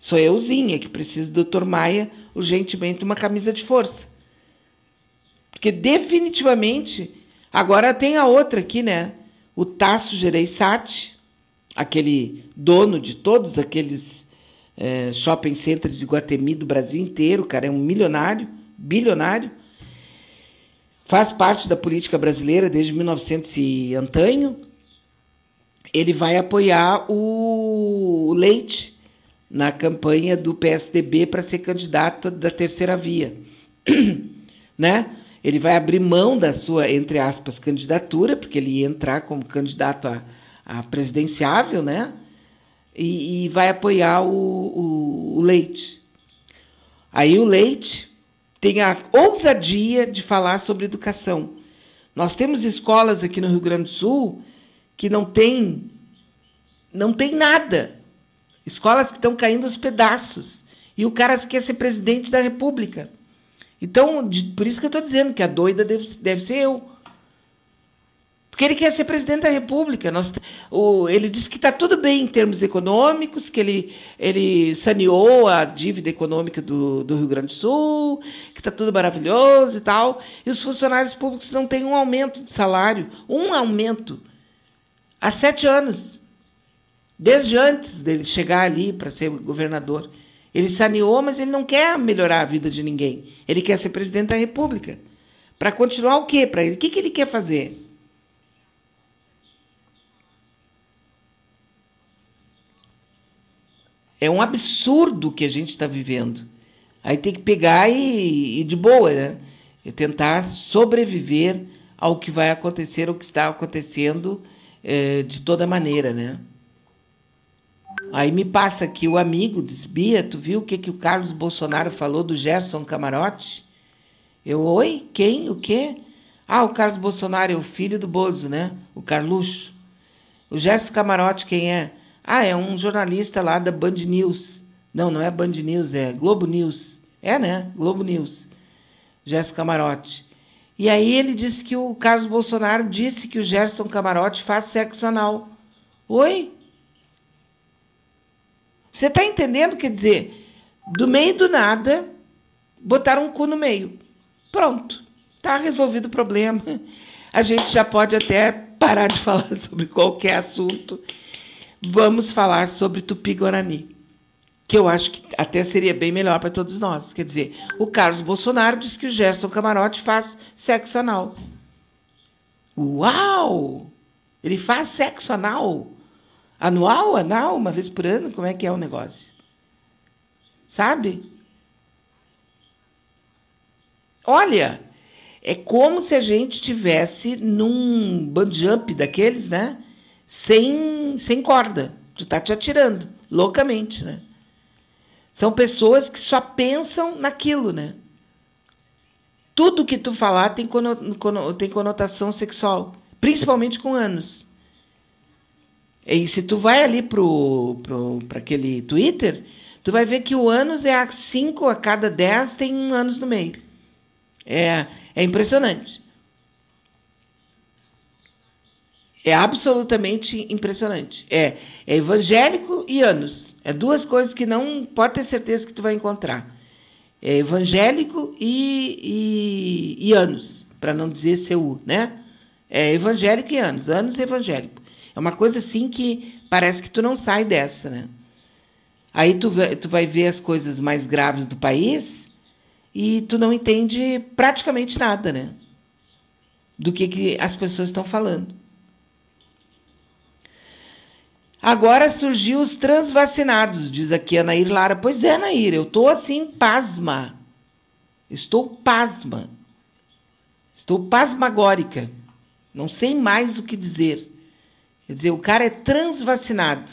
Speaker 1: Sou euzinha que preciso do Dr. Maia urgentemente uma camisa de força. Porque definitivamente, agora tem a outra aqui, né? O Tasso Gereissati, aquele dono de todos aqueles é, shopping centers de Guatemi do Brasil inteiro, cara é um milionário, bilionário. Faz parte da política brasileira desde 1900 e antanho. ele vai apoiar o Leite na campanha do PSDB para ser candidato da terceira via, né? Ele vai abrir mão da sua, entre aspas, candidatura, porque ele ia entrar como candidato a, a presidenciável, né? E, e vai apoiar o, o, o Leite. Aí o Leite tem a ousadia de falar sobre educação. Nós temos escolas aqui no Rio Grande do Sul que não tem não tem nada. Escolas que estão caindo aos pedaços. E o cara quer ser presidente da República. Então, de, por isso que eu estou dizendo que a doida deve, deve ser eu. Porque ele quer ser presidente da República. Nós, o, ele disse que está tudo bem em termos econômicos, que ele, ele saneou a dívida econômica do, do Rio Grande do Sul, que está tudo maravilhoso e tal. E os funcionários públicos não têm um aumento de salário, um aumento, há sete anos. Desde antes dele chegar ali para ser governador. Ele saneou, mas ele não quer melhorar a vida de ninguém. Ele quer ser presidente da República. Para continuar o quê para ele? O que, que ele quer fazer? É um absurdo que a gente está vivendo. Aí tem que pegar e, e de boa, né? E tentar sobreviver ao que vai acontecer, ao que está acontecendo é, de toda maneira, né? Aí me passa aqui o amigo, diz, Bia, tu viu o que, que o Carlos Bolsonaro falou do Gerson Camarote? Eu, oi? Quem? O quê? Ah, o Carlos Bolsonaro é o filho do Bozo, né? O Carluxo. O Gerson Camarote, quem é? Ah, é um jornalista lá da Band News. Não, não é Band News, é Globo News. É, né? Globo News. Gerson Camarote. E aí ele disse que o Carlos Bolsonaro disse que o Gerson Camarote faz sexo anal. Oi? Você está entendendo? Quer dizer, do meio do nada, botaram um cu no meio. Pronto. Está resolvido o problema. A gente já pode até parar de falar sobre qualquer assunto. Vamos falar sobre Tupi-Guarani, que eu acho que até seria bem melhor para todos nós. Quer dizer, o Carlos Bolsonaro diz que o Gerson Camarote faz sexo anal. Uau! Ele faz sexo anal? Anual, anal, uma vez por ano? Como é que é o negócio? Sabe? Olha, é como se a gente tivesse num band jump daqueles, né? Sem, sem corda. Tu tá te atirando loucamente, né? São pessoas que só pensam naquilo, né? Tudo que tu falar tem, conotação sexual, principalmente com anos. E se tu vai ali pro, pro, aquele Twitter, tu vai ver que o ânus é a 5 a cada 10 tem um ânus no meio. É, é impressionante. É absolutamente impressionante. É, é evangélico e ânus. É duas coisas que não pode ter certeza que tu vai encontrar. É evangélico e, e, e ânus, para não dizer seu, né? É evangélico e ânus, ânus evangélico. É uma coisa assim que parece que tu não sai dessa, né? Aí tu, tu vai ver as coisas mais graves do país e tu não entende praticamente nada, né? Do que, que as pessoas estão falando. Agora surgiu os transvacinados, diz aqui a Nair Lara. Pois é, Nair, eu estou assim, pasma. Estou pasma. Estou pasmagórica. Não sei mais o que dizer. Quer dizer, o cara é transvacinado.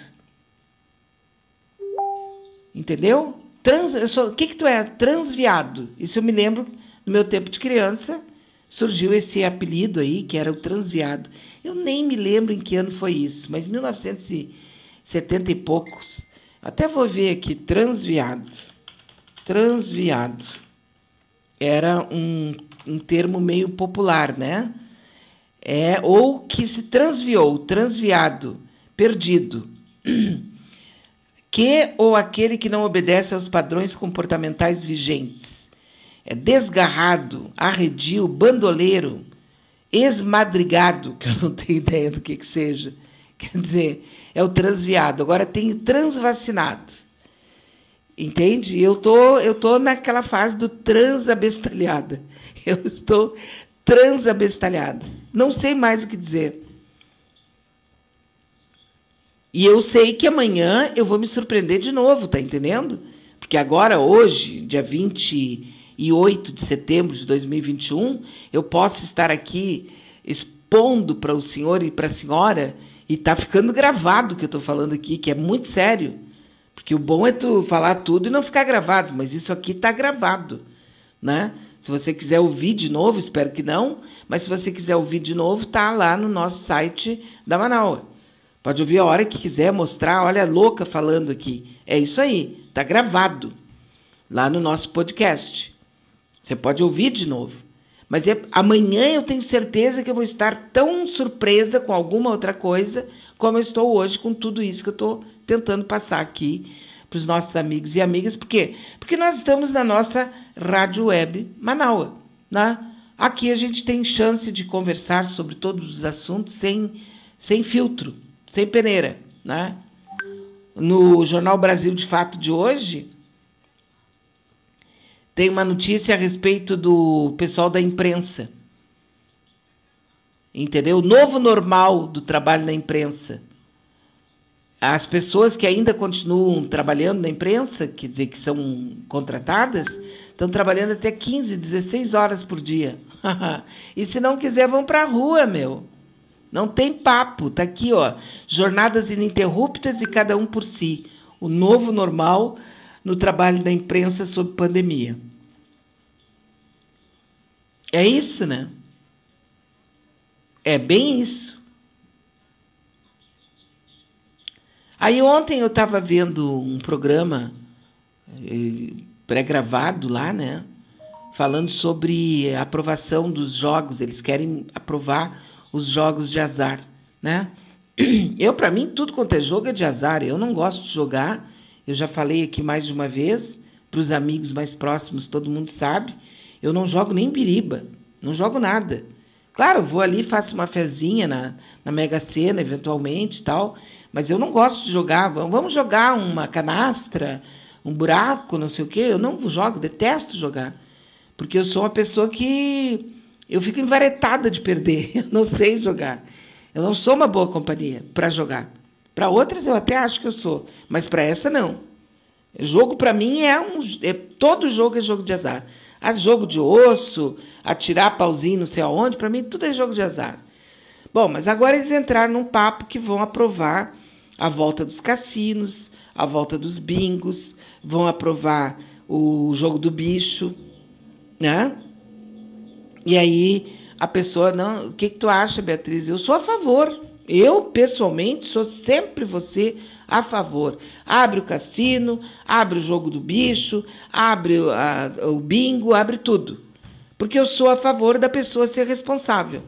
Speaker 1: Entendeu? Trans, eu sou, o que, que tu é? Transviado. Isso eu me lembro, no meu tempo de criança, surgiu esse apelido aí, que era o transviado. Eu nem me lembro em que ano foi isso, mas 1970 e poucos. Até vou ver aqui, transviado. Transviado. Era um, um termo meio popular, né? É, ou que se transviou, transviado, perdido. Que ou aquele que não obedece aos padrões comportamentais vigentes. É desgarrado, arredio, bandoleiro, esmadrigado, que eu não tenho ideia do que, que seja. Quer dizer, é o transviado. Agora tem transvacinado. Entende? Eu tô, eu tô naquela fase do transabestalhada. Eu estou transabestalhada. Não sei mais o que dizer. E eu sei que amanhã eu vou me surpreender de novo, tá entendendo? Porque agora, hoje, dia 28 de setembro de 2021, eu posso estar aqui expondo para o senhor e para a senhora, e tá ficando gravado o que eu estou falando aqui, que é muito sério. Porque o bom é tu falar tudo e não ficar gravado, mas isso aqui está gravado, né? Se você quiser ouvir de novo, espero que não, mas se você quiser ouvir de novo, tá lá no nosso site da Manaus. Pode ouvir a hora que quiser, mostrar, olha a louca falando aqui. É isso aí, tá gravado lá no nosso podcast. Você pode ouvir de novo. Mas é, amanhã eu tenho certeza que eu vou estar tão surpresa com alguma outra coisa como eu estou hoje com tudo isso que eu estou tentando passar aqui para os nossos amigos e amigas. Por quê? Porque nós estamos na nossa rádio web Manaus. Né? Aqui a gente tem chance de conversar sobre todos os assuntos sem, sem filtro, sem peneira. Né? No Jornal Brasil de Fato de hoje, tem uma notícia a respeito do pessoal da imprensa. Entendeu? O novo normal do trabalho na imprensa. As pessoas que ainda continuam trabalhando na imprensa, quer dizer, que são contratadas, estão trabalhando até 15, 16 horas por dia. e se não quiser, vão para a rua, meu. Não tem papo. Tá aqui, ó. Jornadas ininterruptas e cada um por si. O novo normal no trabalho da imprensa sob pandemia. É isso, né? É bem isso. Aí ontem eu estava vendo um programa eh, pré-gravado lá, né? Falando sobre a aprovação dos jogos. Eles querem aprovar os jogos de azar, né? Eu, para mim, tudo quanto é jogo é de azar. Eu não gosto de jogar. Eu já falei aqui mais de uma vez. Para os amigos mais próximos, todo mundo sabe. Eu não jogo nem biriba, não jogo nada. Claro, vou ali, faço uma fezinha na, na Mega Sena, eventualmente tal, mas eu não gosto de jogar. Vamos jogar uma canastra, um buraco, não sei o quê. Eu não jogo, detesto jogar. Porque eu sou uma pessoa que eu fico envaretada de perder. Eu não sei jogar. Eu não sou uma boa companhia para jogar. Para outras eu até acho que eu sou, mas para essa não. Jogo para mim é um, é, todo jogo é jogo de azar. A jogo de osso, atirar pauzinho não sei aonde, para mim tudo é jogo de azar. Bom, mas agora eles entraram num papo que vão aprovar a volta dos cassinos, a volta dos bingos, vão aprovar o jogo do bicho, né? E aí a pessoa, não, o que, que tu acha, Beatriz? Eu sou a favor. Eu, pessoalmente, sou sempre você a favor. Abre o cassino, abre o jogo do bicho, abre a, o bingo, abre tudo. Porque eu sou a favor da pessoa ser responsável.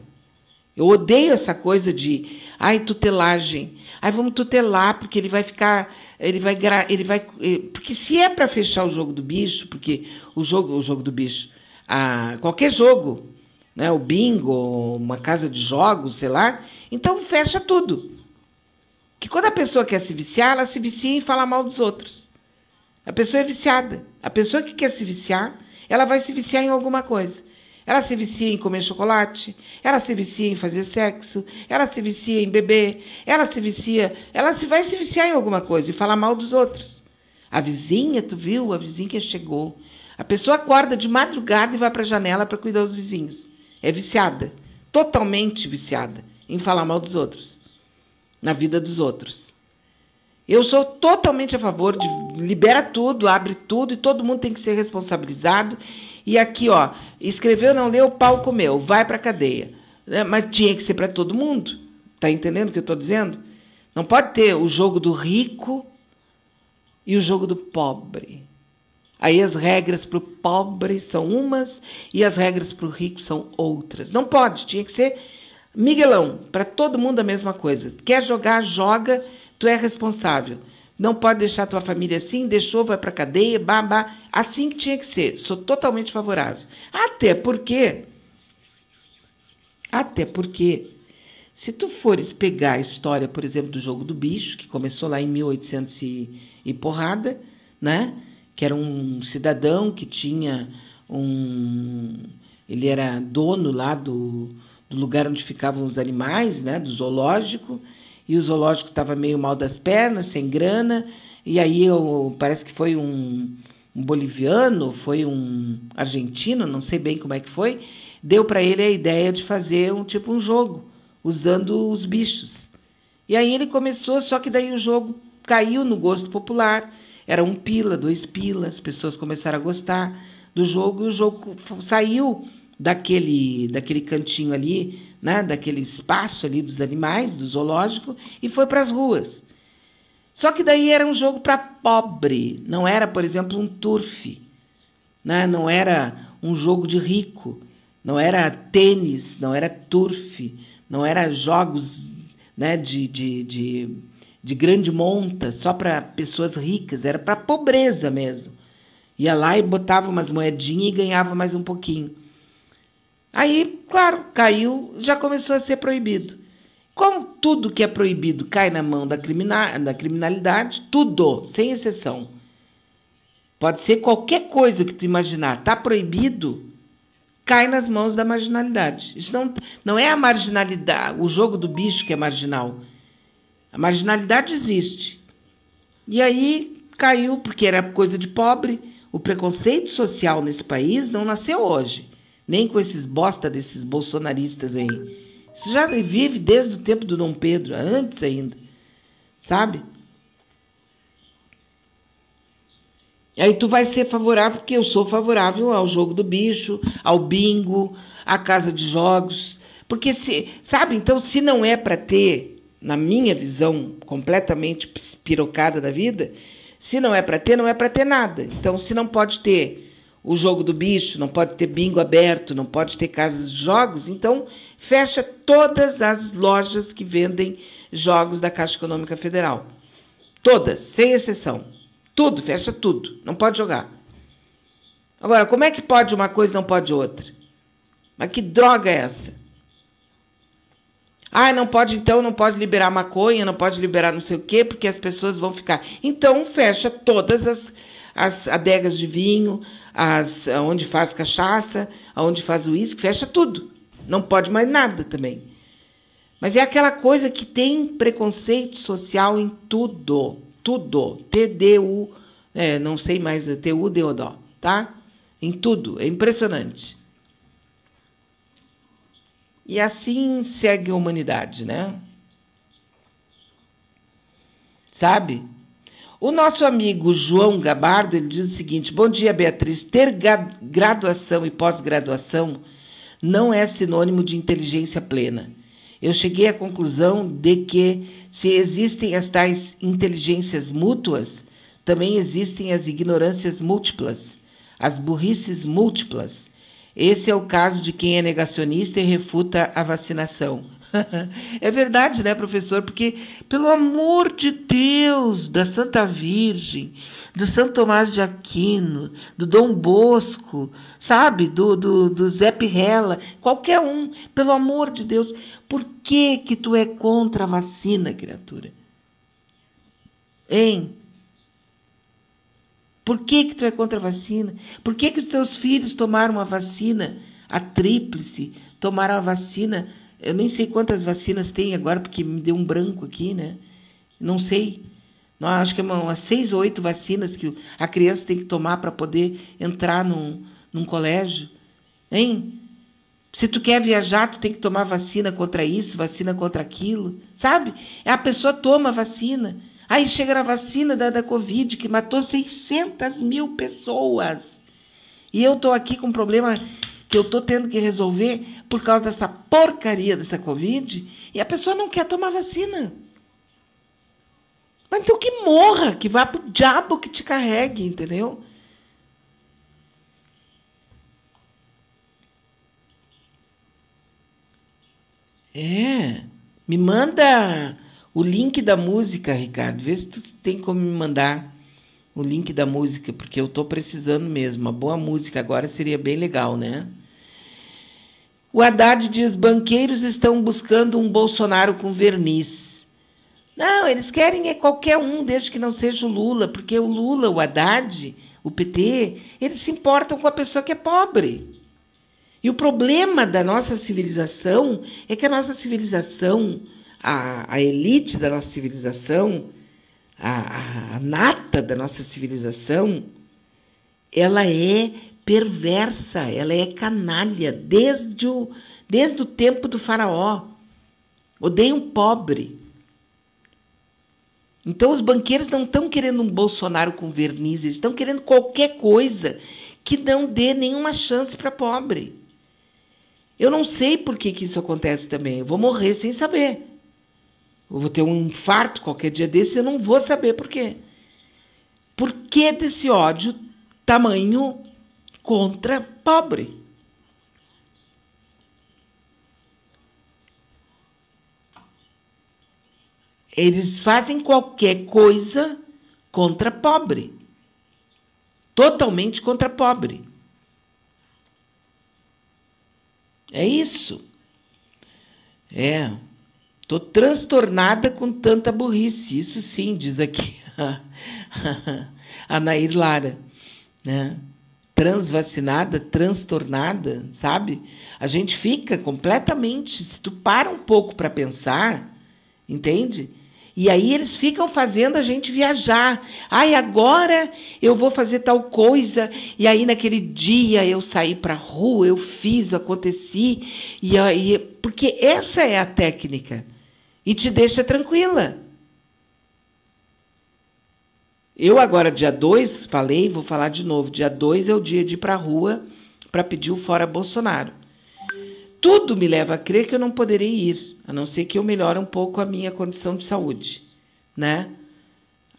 Speaker 1: Eu odeio essa coisa de, ai, tutelagem. Ai, vamos tutelar porque ele vai ficar, ele vai ele vai, eh, porque se é para fechar o jogo do bicho, porque o jogo, o jogo do bicho, a, qualquer jogo, né, o bingo, uma casa de jogos, sei lá, então fecha tudo. Que quando a pessoa quer se viciar, ela se vicia em falar mal dos outros. A pessoa é viciada. A pessoa que quer se viciar, ela vai se viciar em alguma coisa. Ela se vicia em comer chocolate, ela se vicia em fazer sexo, ela se vicia em beber, ela se vicia, ela se vai se viciar em alguma coisa e falar mal dos outros. A vizinha, tu viu? A vizinha chegou. A pessoa acorda de madrugada e vai para a janela para cuidar dos vizinhos. É viciada, totalmente viciada em falar mal dos outros na vida dos outros. Eu sou totalmente a favor de libera tudo, abre tudo e todo mundo tem que ser responsabilizado. E aqui, ó, escreveu, não leu, pau comeu, vai para cadeia. É, mas tinha que ser para todo mundo. Tá entendendo o que eu estou dizendo? Não pode ter o jogo do rico e o jogo do pobre. Aí as regras para o pobre são umas e as regras para o rico são outras. Não pode, tinha que ser Miguelão, para todo mundo a mesma coisa. Quer jogar, joga, tu é responsável. Não pode deixar tua família assim, deixou, vai para cadeia, babá. Assim que tinha que ser. Sou totalmente favorável. Até porque até porque se tu fores pegar a história, por exemplo, do jogo do bicho, que começou lá em 1800 e, e porrada, né? Que era um cidadão que tinha um ele era dono lá do do lugar onde ficavam os animais, né, do zoológico, e o zoológico estava meio mal das pernas, sem grana, e aí eu, parece que foi um, um boliviano, foi um argentino, não sei bem como é que foi, deu para ele a ideia de fazer um tipo um jogo usando os bichos. E aí ele começou, só que daí o jogo caiu no gosto popular. Era um pila, dois pilas, as pessoas começaram a gostar do jogo e o jogo saiu daquele, daquele cantinho ali, né, daquele espaço ali dos animais, do zoológico, e foi para as ruas. Só que daí era um jogo para pobre, não era, por exemplo, um turf, né? não era um jogo de rico, não era tênis, não era turf, não era jogos né, de, de, de, de grande monta só para pessoas ricas, era para pobreza mesmo. Ia lá e botava umas moedinhas e ganhava mais um pouquinho. Aí, claro, caiu, já começou a ser proibido. Como tudo que é proibido cai na mão da, da criminalidade, tudo, sem exceção. Pode ser qualquer coisa que tu imaginar, está proibido, cai nas mãos da marginalidade. Isso não, não é a marginalidade, o jogo do bicho que é marginal. A marginalidade existe. E aí caiu, porque era coisa de pobre. O preconceito social nesse país não nasceu hoje, nem com esses bosta desses bolsonaristas aí. Isso já vive desde o tempo do Dom Pedro, antes ainda. Sabe? Aí tu vai ser favorável, porque eu sou favorável ao jogo do bicho, ao bingo, à casa de jogos. Porque se, sabe, então se não é para ter, na minha visão completamente pirocada da vida, se não é para ter, não é para ter nada. Então se não pode ter o jogo do bicho, não pode ter bingo aberto, não pode ter casas de jogos, então fecha todas as lojas que vendem jogos da Caixa Econômica Federal. Todas, sem exceção. Tudo, fecha tudo. Não pode jogar. Agora, como é que pode uma coisa e não pode outra? Mas que droga é essa? Ah, não pode, então, não pode liberar maconha, não pode liberar não sei o quê, porque as pessoas vão ficar. Então, fecha todas as, as adegas de vinho, as, onde faz cachaça, onde faz uísque, fecha tudo. Não pode mais nada também. Mas é aquela coisa que tem preconceito social em tudo. Tudo. TDU, é, não sei mais, TU, Deodó, tá? Em tudo. É impressionante. E assim segue a humanidade, né? Sabe? O nosso amigo João Gabardo ele diz o seguinte: Bom dia, Beatriz. Ter graduação e pós-graduação não é sinônimo de inteligência plena. Eu cheguei à conclusão de que, se existem as tais inteligências mútuas, também existem as ignorâncias múltiplas, as burrices múltiplas. Esse é o caso de quem é negacionista e refuta a vacinação. é verdade, né, professor? Porque, pelo amor de Deus, da Santa Virgem, do São Tomás de Aquino, do Dom Bosco, sabe? Do, do, do Zé Pirrella, qualquer um, pelo amor de Deus, por que que tu é contra a vacina, criatura? Hein? Por que que tu é contra a vacina? Por que que os teus filhos tomaram a vacina, a tríplice, tomaram a vacina eu nem sei quantas vacinas tem agora, porque me deu um branco aqui, né? Não sei. Não, acho que é umas seis ou oito vacinas que a criança tem que tomar para poder entrar num, num colégio. Hein? Se tu quer viajar, tu tem que tomar vacina contra isso, vacina contra aquilo, sabe? A pessoa toma a vacina. Aí chega a vacina da, da Covid, que matou 600 mil pessoas. E eu estou aqui com problema que eu estou tendo que resolver por causa dessa porcaria dessa Covid e a pessoa não quer tomar vacina. Mas então que morra, que vá pro diabo que te carregue, entendeu? É. Me manda o link da música, Ricardo. Vê se tu tem como me mandar o link da música, porque eu estou precisando mesmo. Uma boa música agora seria bem legal, né? O Haddad diz: banqueiros estão buscando um Bolsonaro com verniz. Não, eles querem é qualquer um, desde que não seja o Lula, porque o Lula, o Haddad, o PT, eles se importam com a pessoa que é pobre. E o problema da nossa civilização é que a nossa civilização, a, a elite da nossa civilização, a, a, a nata da nossa civilização, ela é perversa, ela é canalha desde o, desde o tempo do faraó. Odeia um pobre. Então os banqueiros não estão querendo um Bolsonaro com verniz, eles estão querendo qualquer coisa que não dê nenhuma chance para pobre. Eu não sei por que, que isso acontece também. Eu vou morrer sem saber. Eu vou ter um infarto qualquer dia desse, eu não vou saber por quê. Por que desse ódio tamanho contra pobre? Eles fazem qualquer coisa contra pobre. Totalmente contra pobre. É isso. É. Tô transtornada com tanta burrice. Isso sim, diz aqui a Nair Lara. Né? Transvacinada, transtornada, sabe? A gente fica completamente. Se tu para um pouco para pensar, entende? E aí eles ficam fazendo a gente viajar. Ai, agora eu vou fazer tal coisa. E aí naquele dia eu saí para rua, eu fiz, aconteci. E aí, porque essa é a técnica. E te deixa tranquila. Eu agora, dia 2, falei, vou falar de novo. Dia 2 é o dia de ir para a rua para pedir o fora Bolsonaro. Tudo me leva a crer que eu não poderei ir a não ser que eu melhore um pouco a minha condição de saúde, né?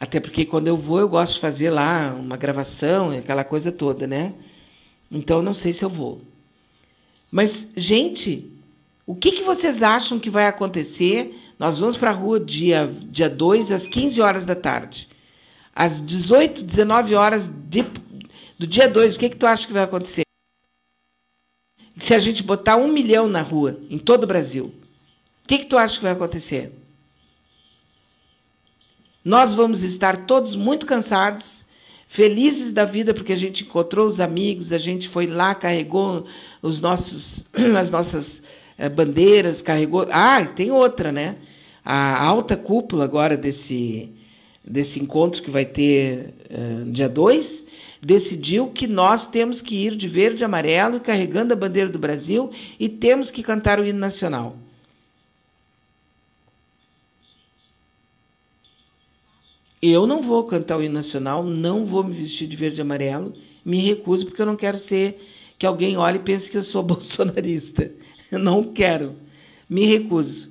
Speaker 1: Até porque quando eu vou, eu gosto de fazer lá uma gravação, aquela coisa toda, né? Então não sei se eu vou. Mas, gente, o que, que vocês acham que vai acontecer? Nós vamos para a rua dia, dia 2 às 15 horas da tarde. Às 18, 19 horas de, do dia 2, o que, que tu acha que vai acontecer? Se a gente botar um milhão na rua, em todo o Brasil, o que, que tu acha que vai acontecer? Nós vamos estar todos muito cansados, felizes da vida porque a gente encontrou os amigos, a gente foi lá, carregou os nossos, as nossas eh, bandeiras, carregou. Ah, tem outra, né? A alta cúpula agora desse, desse encontro que vai ter uh, dia 2 decidiu que nós temos que ir de verde e amarelo, carregando a bandeira do Brasil, e temos que cantar o hino nacional. Eu não vou cantar o hino nacional, não vou me vestir de verde e amarelo, me recuso porque eu não quero ser que alguém olhe e pense que eu sou bolsonarista. Eu não quero. Me recuso.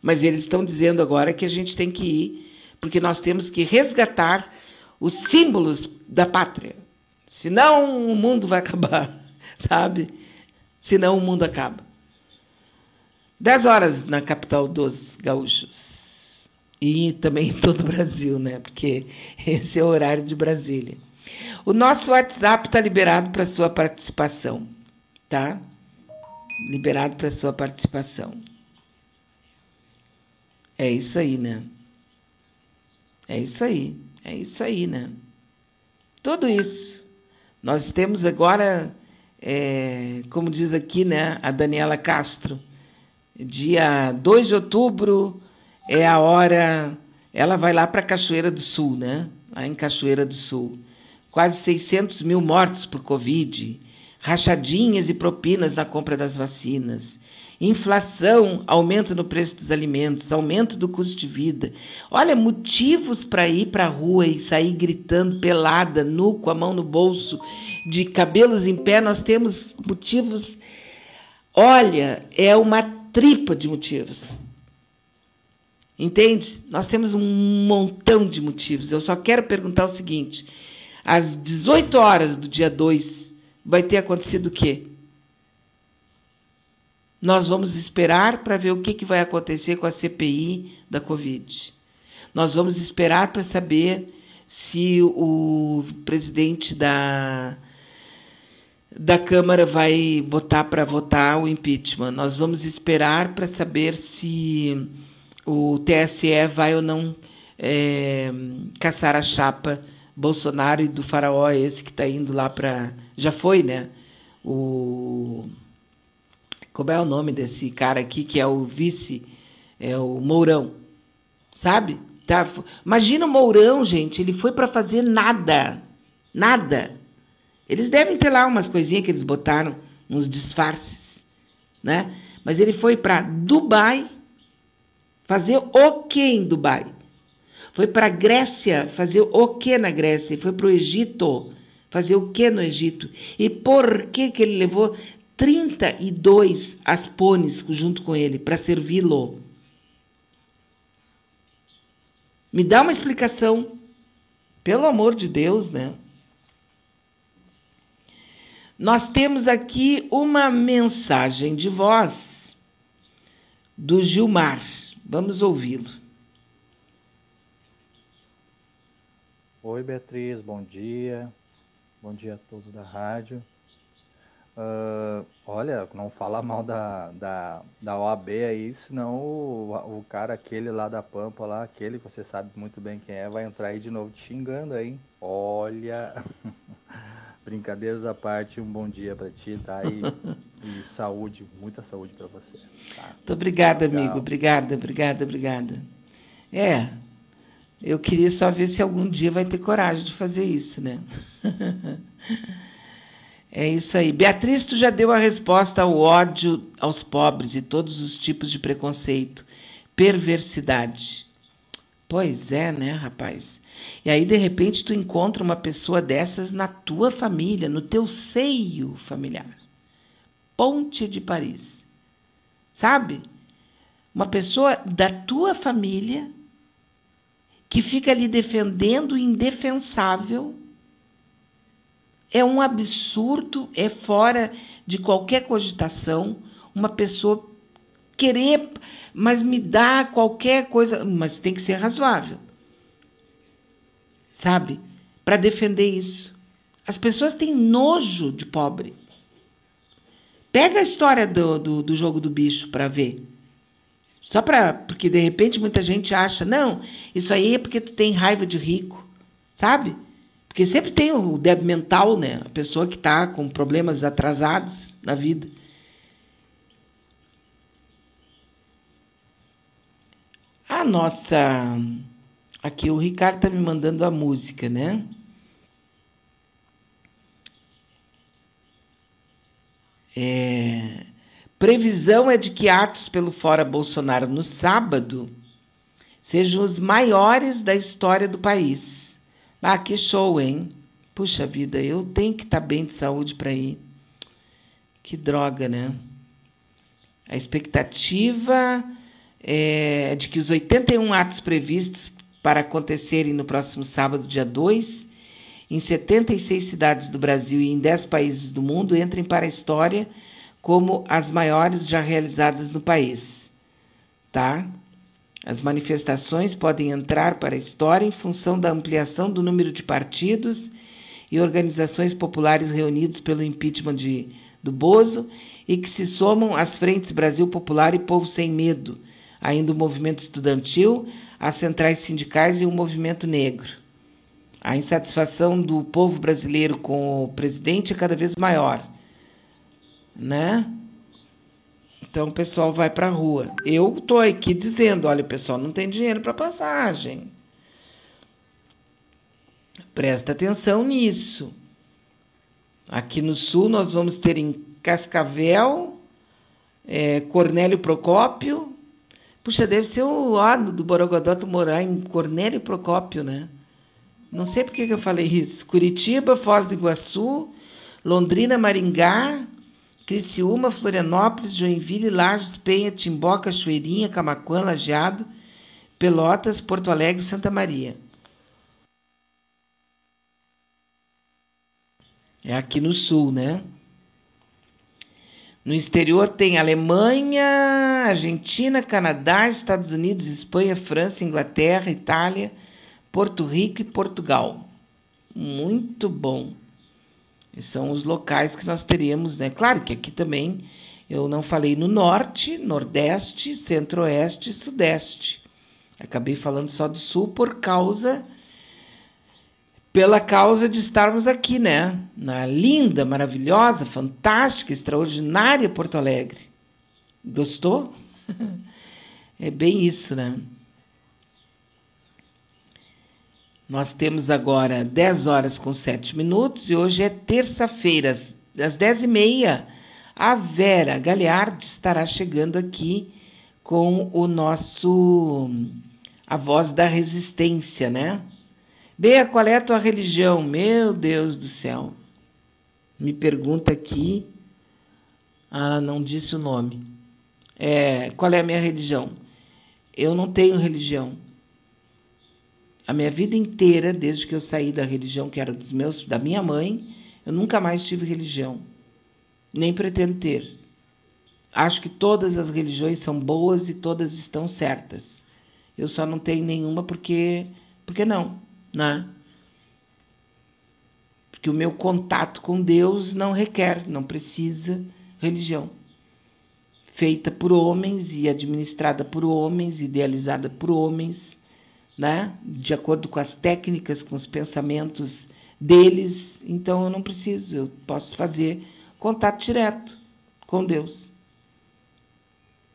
Speaker 1: Mas eles estão dizendo agora que a gente tem que ir, porque nós temos que resgatar os símbolos da pátria. Senão o mundo vai acabar, sabe? Senão o mundo acaba. Dez horas na capital dos gaúchos e também em todo o Brasil, né? Porque esse é o horário de Brasília. O nosso WhatsApp está liberado para sua participação, tá? Liberado para sua participação. É isso aí, né? É isso aí, é isso aí, né? Tudo isso. Nós temos agora, é, como diz aqui, né, a Daniela Castro, dia 2 de outubro, é a hora. Ela vai lá para Cachoeira do Sul, né? Lá em Cachoeira do Sul. Quase 600 mil mortos por Covid, rachadinhas e propinas na compra das vacinas, inflação, aumento no preço dos alimentos, aumento do custo de vida. Olha, motivos para ir para a rua e sair gritando pelada, nu, com a mão no bolso, de cabelos em pé, nós temos motivos. Olha, é uma tripa de motivos. Entende? Nós temos um montão de motivos. Eu só quero perguntar o seguinte: às 18 horas do dia 2, vai ter acontecido o quê? Nós vamos esperar para ver o que, que vai acontecer com a CPI da Covid. Nós vamos esperar para saber se o presidente da, da Câmara vai botar para votar o impeachment. Nós vamos esperar para saber se o TSE vai ou não é, caçar a chapa Bolsonaro e do faraó esse que está indo lá para. Já foi, né? O. Como é o nome desse cara aqui, que é o vice é o Mourão, sabe? Tá, imagina o Mourão, gente, ele foi para fazer nada, nada. Eles devem ter lá umas coisinhas que eles botaram, uns disfarces, né? Mas ele foi para Dubai fazer o que em Dubai? Foi para Grécia fazer o que na Grécia? Foi para o Egito fazer o que no Egito? E por que que ele levou 32 aspones junto com ele para servi-lo? Me dá uma explicação. Pelo amor de Deus, né? Nós temos aqui uma mensagem de voz do Gilmar. Vamos ouvi-lo.
Speaker 4: Oi, Beatriz, bom dia. Bom dia a todos da rádio. Uh, olha, não fala mal da, da, da OAB aí, senão o, o cara aquele lá da Pampa, lá, aquele que você sabe muito bem quem é, vai entrar aí de novo te xingando aí. Olha, brincadeiras à parte, um bom dia para ti, tá? E, e, saúde, muita saúde para você.
Speaker 1: Tá? Muito obrigada, amigo. Obrigada, obrigada, obrigada. É, eu queria só ver se algum dia vai ter coragem de fazer isso, né? É isso aí. Beatriz, tu já deu a resposta ao ódio aos pobres e todos os tipos de preconceito, perversidade. Pois é, né, rapaz? E aí, de repente, tu encontra uma pessoa dessas na tua família, no teu seio familiar. Ponte de Paris. Sabe? Uma pessoa da tua família que fica ali defendendo o indefensável é um absurdo, é fora de qualquer cogitação uma pessoa querer, mas me dá qualquer coisa, mas tem que ser razoável. Sabe? Para defender isso. As pessoas têm nojo de pobre. Pega a história do, do, do jogo do bicho para ver. Só para. Porque de repente muita gente acha, não, isso aí é porque tu tem raiva de rico. Sabe? Porque sempre tem o débil mental, né? A pessoa que está com problemas atrasados na vida. A nossa. Aqui o Ricardo está me mandando a música, né? É... Previsão é de que atos pelo Fora Bolsonaro no sábado sejam os maiores da história do país. Ah, que show, hein? Puxa vida, eu tenho que estar tá bem de saúde para ir. Que droga, né? A expectativa é de que os 81 atos previstos para acontecerem no próximo sábado, dia 2, em 76 cidades do Brasil e em 10 países do mundo, entrem para a história como as maiores já realizadas no país. Tá? As manifestações podem entrar para a história em função da ampliação do número de partidos e organizações populares reunidos pelo impeachment de, do Bozo e que se somam às frentes Brasil Popular e Povo Sem Medo, ainda o movimento estudantil, as centrais sindicais e o movimento negro. A insatisfação do povo brasileiro com o presidente é cada vez maior, né? Então o pessoal vai para a rua. Eu estou aqui dizendo: olha, o pessoal não tem dinheiro para passagem. Presta atenção nisso. Aqui no sul nós vamos ter em Cascavel, é, Cornélio Procópio. Puxa, deve ser o lado do Borogodó morar em Cornélio Procópio, né? Não sei por que eu falei isso. Curitiba, Foz do Iguaçu, Londrina, Maringá, Criciúma, Florianópolis, Joinville, Lages, Penha, Timbó, Cachoeirinha, Camaquã, Lajeado, Pelotas, Porto Alegre e Santa Maria. É aqui no sul, né? No exterior tem Alemanha, Argentina, Canadá, Estados Unidos, Espanha, França, Inglaterra, Itália, Porto Rico e Portugal. Muito bom. São os locais que nós teríamos, né? Claro que aqui também eu não falei no norte, nordeste, centro-oeste e sudeste. Acabei falando só do sul por causa pela causa de estarmos aqui, né? Na linda, maravilhosa, fantástica, extraordinária Porto Alegre. Gostou? É bem isso, né? Nós temos agora 10 horas com 7 minutos e hoje é terça-feira, às 10 e meia. A Vera Galeardi estará chegando aqui com o nosso A Voz da Resistência, né? Bea, qual é a tua religião? Meu Deus do céu. Me pergunta aqui. Ah, não disse o nome. É, qual é a minha religião? Eu não tenho religião. A minha vida inteira, desde que eu saí da religião que era dos meus, da minha mãe, eu nunca mais tive religião. Nem pretendo ter. Acho que todas as religiões são boas e todas estão certas. Eu só não tenho nenhuma porque porque não, né? Porque o meu contato com Deus não requer, não precisa religião. Feita por homens e administrada por homens, idealizada por homens, né? De acordo com as técnicas, com os pensamentos deles, então eu não preciso, eu posso fazer contato direto com Deus.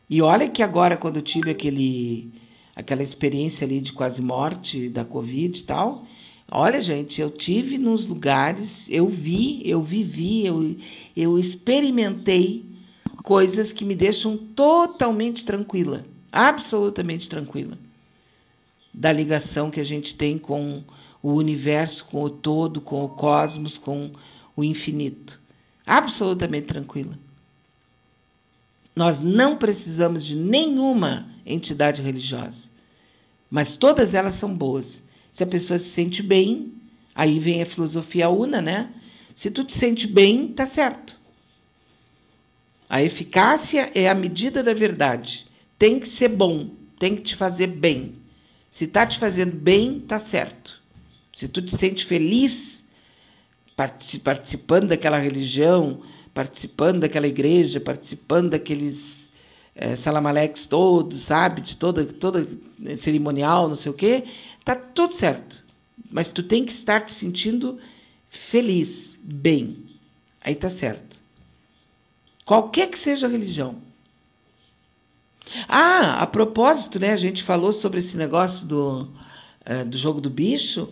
Speaker 1: E olha que agora, quando eu tive aquele, aquela experiência ali de quase morte da Covid e tal, olha, gente, eu tive nos lugares, eu vi, eu vivi, eu, eu experimentei coisas que me deixam totalmente tranquila, absolutamente tranquila, da ligação que a gente tem com o universo, com o todo, com o cosmos, com o infinito. Absolutamente tranquila. Nós não precisamos de nenhuma entidade religiosa, mas todas elas são boas. Se a pessoa se sente bem, aí vem a filosofia una, né? Se tu te sente bem, tá certo. A eficácia é a medida da verdade. Tem que ser bom, tem que te fazer bem. Se tá te fazendo bem, tá certo. Se tu te sente feliz participando daquela religião, participando daquela igreja, participando daqueles é, salamaleques todos, sabe? De toda, toda cerimonial, não sei o quê, tá tudo certo. Mas tu tem que estar te sentindo feliz, bem. Aí tá certo. Qualquer que seja a religião. Ah, a propósito, né? A gente falou sobre esse negócio do, uh, do jogo do bicho.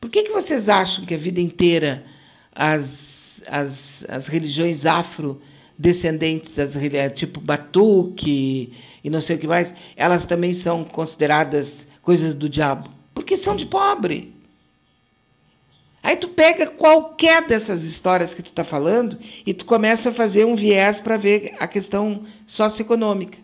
Speaker 1: Por que, que vocês acham que a vida inteira as as, as religiões afrodescendentes, as, tipo batuque e não sei o que mais, elas também são consideradas coisas do diabo, porque são de pobre. Aí tu pega qualquer dessas histórias que tu está falando e tu começa a fazer um viés para ver a questão socioeconômica.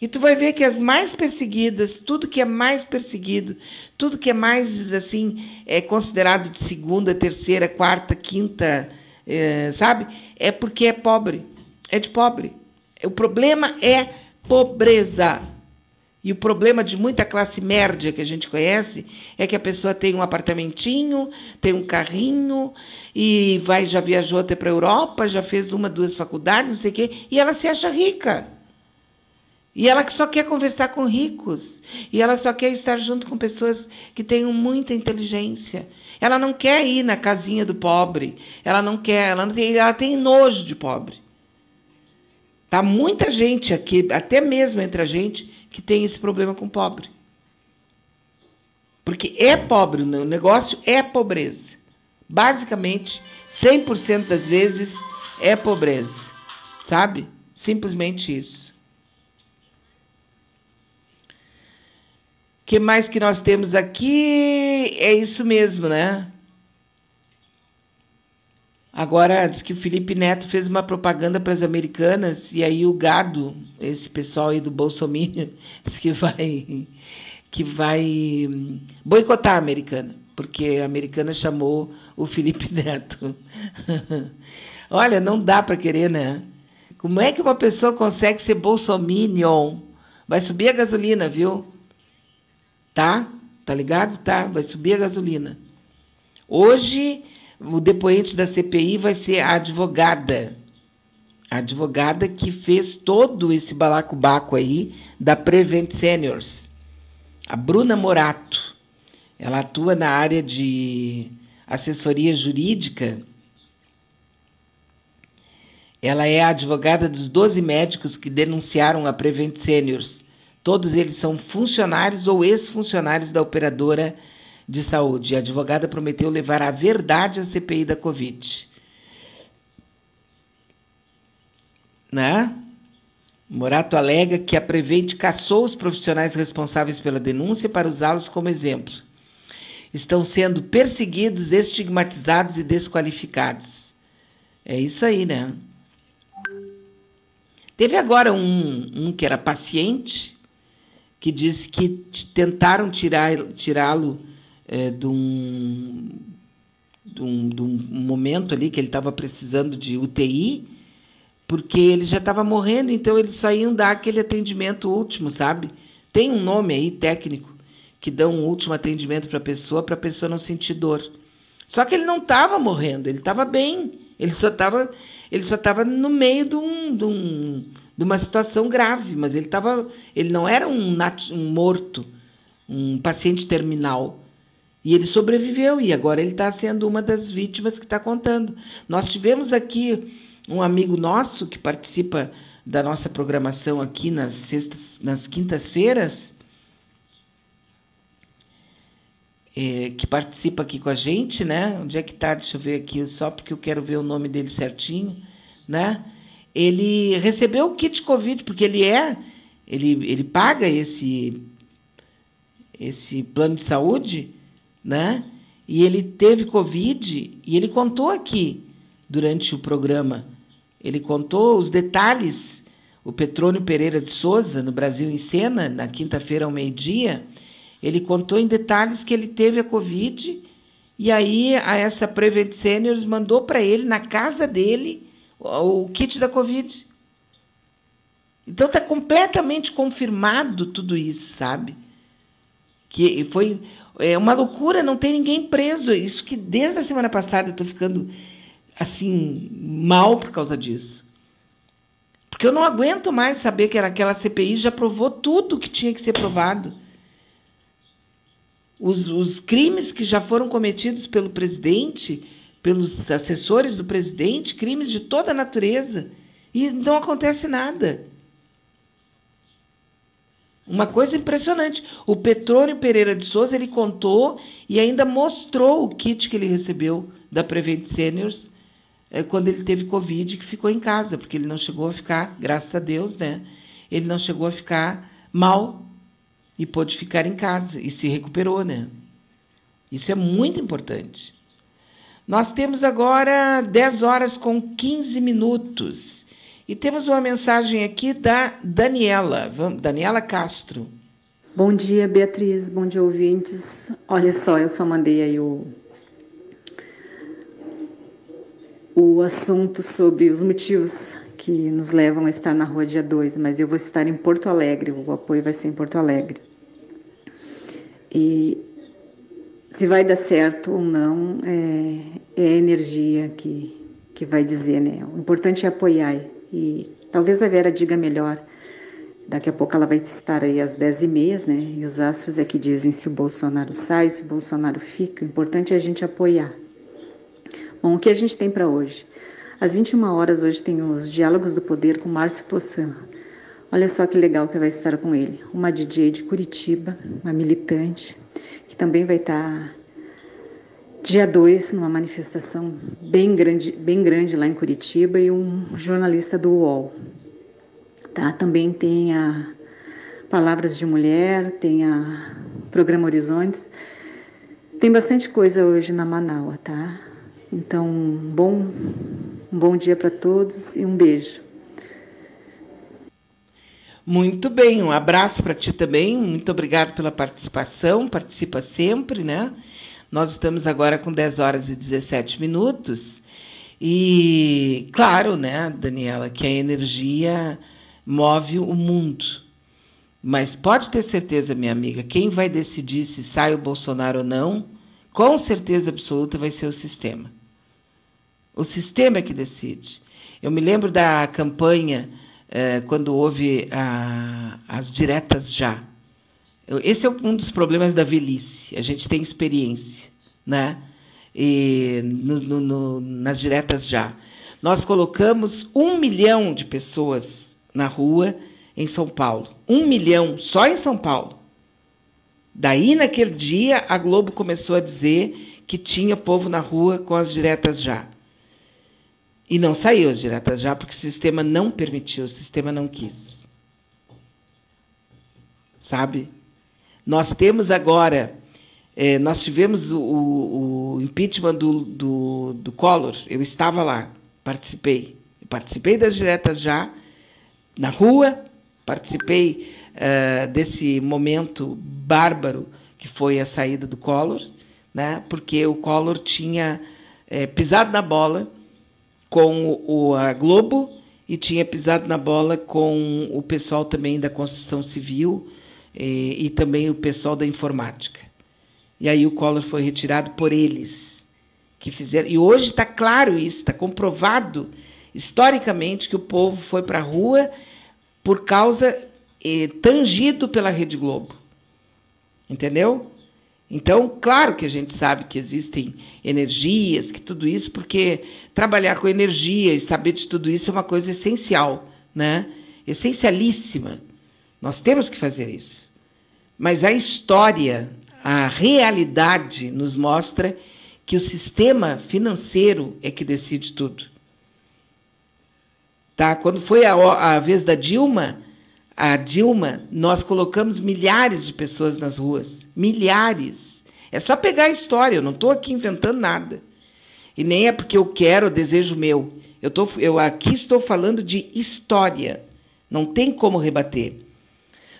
Speaker 1: E tu vai ver que as mais perseguidas, tudo que é mais perseguido, tudo que é mais assim é considerado de segunda, terceira, quarta, quinta é, sabe? É porque é pobre, é de pobre. O problema é pobreza. E o problema de muita classe média que a gente conhece é que a pessoa tem um apartamentinho, tem um carrinho e vai já viajou até para a Europa, já fez uma, duas faculdades, não sei o quê, e ela se acha rica. E ela só quer conversar com ricos. E ela só quer estar junto com pessoas que tenham muita inteligência. Ela não quer ir na casinha do pobre. Ela não quer, ela, não tem, ela tem nojo de pobre. Tá muita gente aqui, até mesmo entre a gente, que tem esse problema com pobre. Porque é pobre, o negócio é pobreza. Basicamente, 100% das vezes é pobreza. Sabe? Simplesmente isso. Que mais que nós temos aqui? É isso mesmo, né? Agora diz que o Felipe Neto fez uma propaganda para as americanas e aí o gado, esse pessoal aí do Bolsonaro, diz que vai que vai boicotar a americana, porque a americana chamou o Felipe Neto. Olha, não dá para querer, né? Como é que uma pessoa consegue ser bolsominion? Vai subir a gasolina, viu? Tá? Tá ligado? Tá. Vai subir a gasolina. Hoje, o depoente da CPI vai ser a advogada. A advogada que fez todo esse balacobaco aí da Prevent Seniors. A Bruna Morato. Ela atua na área de assessoria jurídica. Ela é a advogada dos 12 médicos que denunciaram a Prevent Seniors Todos eles são funcionários ou ex-funcionários da operadora de saúde. A advogada prometeu levar a verdade à CPI da Covid. Né? Morato alega que a Prevente caçou os profissionais responsáveis pela denúncia para usá-los como exemplo. Estão sendo perseguidos, estigmatizados e desqualificados. É isso aí, né? Teve agora um, um que era paciente, que disse que tentaram tirá-lo é, de, um, de, um, de um momento ali que ele estava precisando de UTI, porque ele já estava morrendo, então eles só iam dar aquele atendimento último, sabe? Tem um nome aí técnico que dão um último atendimento para a pessoa, para a pessoa não sentir dor. Só que ele não estava morrendo, ele estava bem, ele só estava ele só estava no meio de, um, de, um, de, uma situação grave, mas ele tava, ele não era um, um morto, um paciente terminal. E ele sobreviveu e agora ele está sendo uma das vítimas que está contando. Nós tivemos aqui um amigo nosso que participa da nossa programação aqui nas sextas, nas quintas-feiras, é, que participa aqui com a gente, né? Onde é que tá? Deixa eu ver aqui, só porque eu quero ver o nome dele certinho, né? Ele recebeu o kit Covid, porque ele é, ele, ele paga esse, esse plano de saúde, né? E ele teve Covid e ele contou aqui durante o programa ele contou os detalhes. O Petrônio Pereira de Souza, no Brasil em Cena, na quinta-feira ao meio-dia, ele contou em detalhes que ele teve a Covid e aí a essa Prevent Seniors mandou para ele, na casa dele, o, o kit da Covid. Então está completamente confirmado tudo isso, sabe? Que foi é uma loucura, não tem ninguém preso. Isso que desde a semana passada eu estou ficando assim, mal por causa disso. Porque eu não aguento mais saber que aquela CPI já provou tudo que tinha que ser provado. Os, os crimes que já foram cometidos pelo presidente, pelos assessores do presidente, crimes de toda a natureza, e não acontece nada. Uma coisa impressionante. O Petrônio Pereira de Souza ele contou e ainda mostrou o kit que ele recebeu da Prevent Seniors é, quando ele teve Covid, que ficou em casa, porque ele não chegou a ficar, graças a Deus, né? Ele não chegou a ficar mal e pôde ficar em casa e se recuperou, né? Isso é muito importante. Nós temos agora 10 horas com 15 minutos. E temos uma mensagem aqui da Daniela, Daniela Castro.
Speaker 5: Bom dia, Beatriz. Bom dia, ouvintes. Olha só, eu só mandei aí o, o assunto sobre os motivos que nos levam a estar na rua dia 2, mas eu vou estar em Porto Alegre, o apoio vai ser em Porto Alegre. E se vai dar certo ou não, é, é a energia que, que vai dizer, né? O importante é apoiar. E talvez a Vera diga melhor. Daqui a pouco ela vai estar aí às 10h30, né? E os astros é que dizem se o Bolsonaro sai, se o Bolsonaro fica. O importante é a gente apoiar. Bom, o que a gente tem para hoje? Às 21 horas hoje tem os Diálogos do Poder com Márcio Poçan. Olha só que legal que vai estar com ele. Uma DJ de Curitiba, uma militante, que também vai estar dia 2 numa manifestação bem grande, bem grande lá em Curitiba e um jornalista do UOL. Tá? Também tem a Palavras de Mulher, tem a Programa Horizontes. Tem bastante coisa hoje na Manaus, tá? Então, bom, um bom dia para todos e um beijo.
Speaker 1: Muito bem, um abraço para ti também. Muito obrigado pela participação. Participa sempre, né? Nós estamos agora com 10 horas e 17 minutos. E claro, né, Daniela, que a energia move o mundo. Mas pode ter certeza, minha amiga, quem vai decidir se sai o Bolsonaro ou não, com certeza absoluta vai ser o sistema. O sistema é que decide. Eu me lembro da campanha quando houve a, as diretas já. Esse é um dos problemas da velhice. A gente tem experiência, né? E no, no, no, nas diretas já. Nós colocamos um milhão de pessoas na rua em São Paulo. Um milhão só em São Paulo. Daí, naquele dia, a Globo começou a dizer que tinha povo na rua com as diretas já. E não saiu as diretas já, porque o sistema não permitiu, o sistema não quis. Sabe? Nós temos agora, é, nós tivemos o, o, impeachment do, do, do Collor, eu estava lá, participei. Participei das diretas já, na rua, participei uh, desse momento bárbaro que foi a saída do Collor, né? porque o Collor tinha é, pisado na bola com o, a Globo e tinha pisado na bola com o pessoal também da construção civil e, e também o pessoal da informática. E aí o Collor foi retirado por eles que fizeram. E hoje está claro isso, está comprovado historicamente que o povo foi para a rua por causa eh, tangido pela Rede Globo. Entendeu? Então, claro que a gente sabe que existem energias, que tudo isso, porque trabalhar com energia e saber de tudo isso é uma coisa essencial, né? Essencialíssima. Nós temos que fazer isso. Mas a história, a realidade nos mostra que o sistema financeiro é que decide tudo. Tá? Quando foi a, a vez da Dilma, a Dilma, nós colocamos milhares de pessoas nas ruas. Milhares. É só pegar a história, eu não estou aqui inventando nada. E nem é porque eu quero, desejo meu. Eu, tô, eu aqui estou falando de história. Não tem como rebater.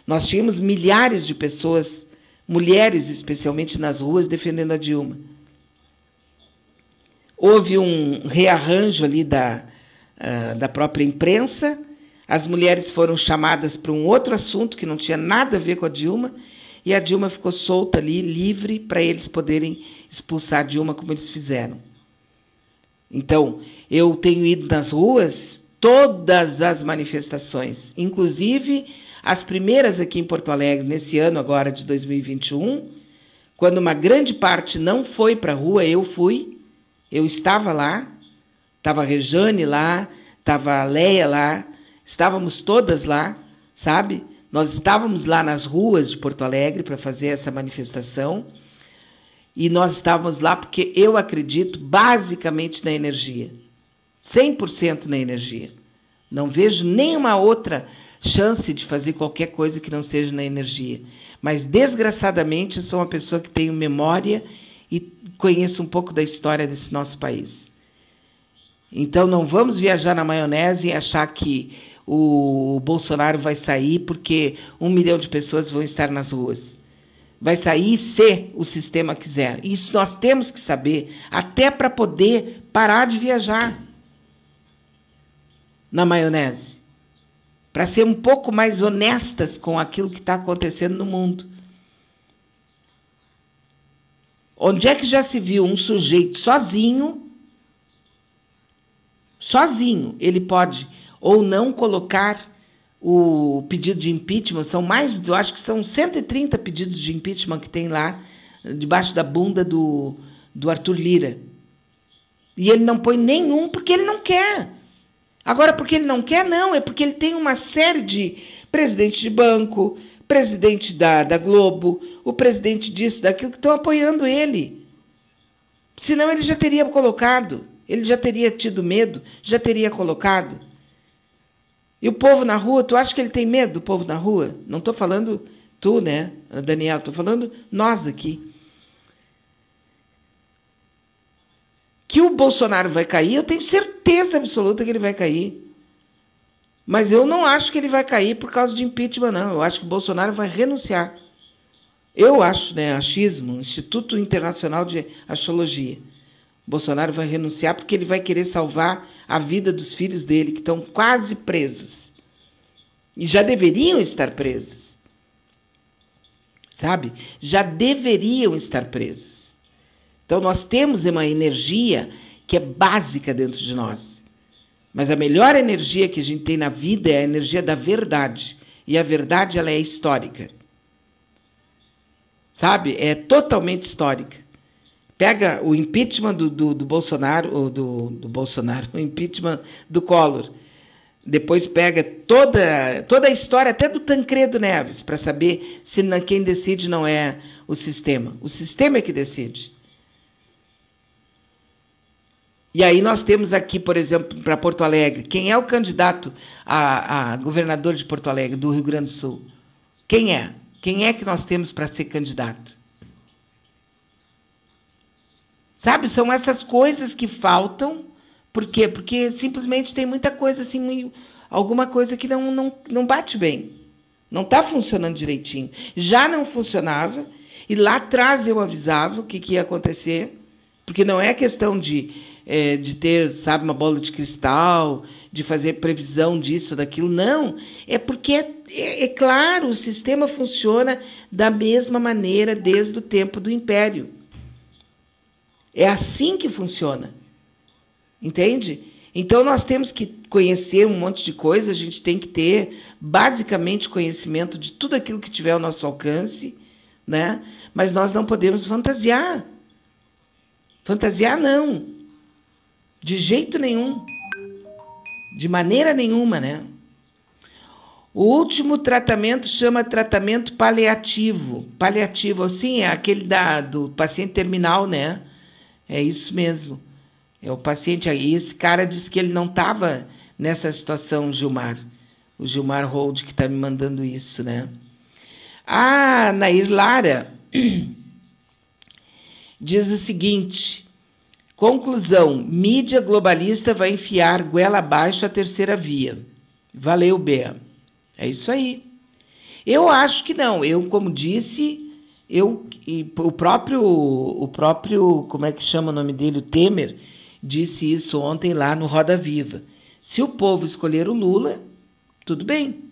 Speaker 1: Nós tínhamos milhares de pessoas, mulheres especialmente, nas ruas defendendo a Dilma. Houve um rearranjo ali da, uh, da própria imprensa as mulheres foram chamadas para um outro assunto que não tinha nada a ver com a Dilma, e a Dilma ficou solta ali, livre, para eles poderem expulsar a Dilma como eles fizeram. Então, eu tenho ido nas ruas todas as manifestações, inclusive as primeiras aqui em Porto Alegre, nesse ano agora de 2021, quando uma grande parte não foi para a rua, eu fui, eu estava lá, estava a Rejane lá, estava a Leia lá, Estávamos todas lá, sabe? Nós estávamos lá nas ruas de Porto Alegre para fazer essa manifestação. E nós estávamos lá porque eu acredito basicamente na energia. 100% na energia. Não vejo nenhuma outra chance de fazer qualquer coisa que não seja na energia. Mas, desgraçadamente, eu sou uma pessoa que tenho memória e conheço um pouco da história desse nosso país. Então, não vamos viajar na maionese e achar que o Bolsonaro vai sair porque um milhão de pessoas vão estar nas ruas. Vai sair se o sistema quiser. Isso nós temos que saber, até para poder parar de viajar na maionese. Para ser um pouco mais honestas com aquilo que está acontecendo no mundo. Onde é que já se viu um sujeito sozinho? Sozinho, ele pode ou não colocar o pedido de impeachment. São mais, eu acho que são 130 pedidos de impeachment que tem lá, debaixo da bunda do, do Arthur Lira. E ele não põe nenhum porque ele não quer. Agora, porque ele não quer, não, é porque ele tem uma série de presidente de banco, presidente da, da Globo, o presidente disso, daquilo, que estão apoiando ele. Senão ele já teria colocado, ele já teria tido medo, já teria colocado. E o povo na rua, tu acha que ele tem medo do povo na rua? Não estou falando tu, né, Daniel? Estou falando nós aqui. Que o Bolsonaro vai cair, eu tenho certeza absoluta que ele vai cair. Mas eu não acho que ele vai cair por causa de impeachment, não. Eu acho que o Bolsonaro vai renunciar. Eu acho, né, achismo, Instituto Internacional de Astrologia. Bolsonaro vai renunciar porque ele vai querer salvar a vida dos filhos dele, que estão quase presos. E já deveriam estar presos. Sabe? Já deveriam estar presos. Então, nós temos uma energia que é básica dentro de nós. Mas a melhor energia que a gente tem na vida é a energia da verdade. E a verdade, ela é histórica. Sabe? É totalmente histórica. Pega o impeachment do, do, do Bolsonaro, ou do, do Bolsonaro, o impeachment do Collor. Depois pega toda, toda a história, até do Tancredo Neves, para saber se quem decide não é o sistema. O sistema é que decide. E aí nós temos aqui, por exemplo, para Porto Alegre, quem é o candidato a, a, governador de Porto Alegre, do Rio Grande do Sul? Quem é? Quem é que nós temos para ser candidato? Sabe, são essas coisas que faltam por quê? Porque simplesmente tem muita coisa assim, alguma coisa que não, não, não bate bem. Não está funcionando direitinho. Já não funcionava, e lá atrás eu avisava o que, que ia acontecer, porque não é questão de, é, de ter, sabe, uma bola de cristal, de fazer previsão disso, daquilo. Não. É porque, é, é, é claro, o sistema funciona da mesma maneira desde o tempo do Império. É assim que funciona. Entende? Então nós temos que conhecer um monte de coisa, a gente tem que ter basicamente conhecimento de tudo aquilo que tiver ao nosso alcance, né? Mas nós não podemos fantasiar. Fantasiar não. De jeito nenhum. De maneira nenhuma, né? O último tratamento chama tratamento paliativo. Paliativo, assim, é aquele da, do paciente terminal, né? É isso mesmo. É o paciente aí. Esse cara disse que ele não estava nessa situação, Gilmar. O Gilmar Hold que está me mandando isso, né? Ah, Nair Lara diz o seguinte: conclusão: mídia globalista vai enfiar goela abaixo a terceira via. Valeu, Bea. É isso aí. Eu acho que não. Eu, como disse, eu e o próprio o próprio como é que chama o nome dele, o Temer disse isso ontem lá no Roda Viva. Se o povo escolher o Lula, tudo bem.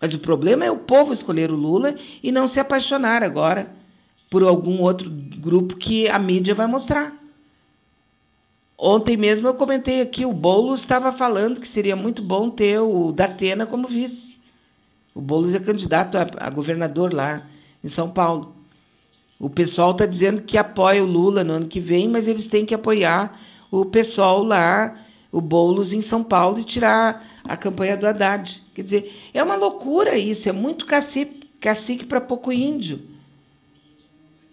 Speaker 1: Mas o problema é o povo escolher o Lula e não se apaixonar agora por algum outro grupo que a mídia vai mostrar. Ontem mesmo eu comentei aqui, o Boulos estava falando que seria muito bom ter o Datena como vice. O Boulos é candidato a, a governador lá em São Paulo. O pessoal está dizendo que apoia o Lula no ano que vem, mas eles têm que apoiar o pessoal lá, o Boulos em São Paulo, e tirar a campanha do Haddad. Quer dizer, é uma loucura isso, é muito cacique, cacique para pouco índio.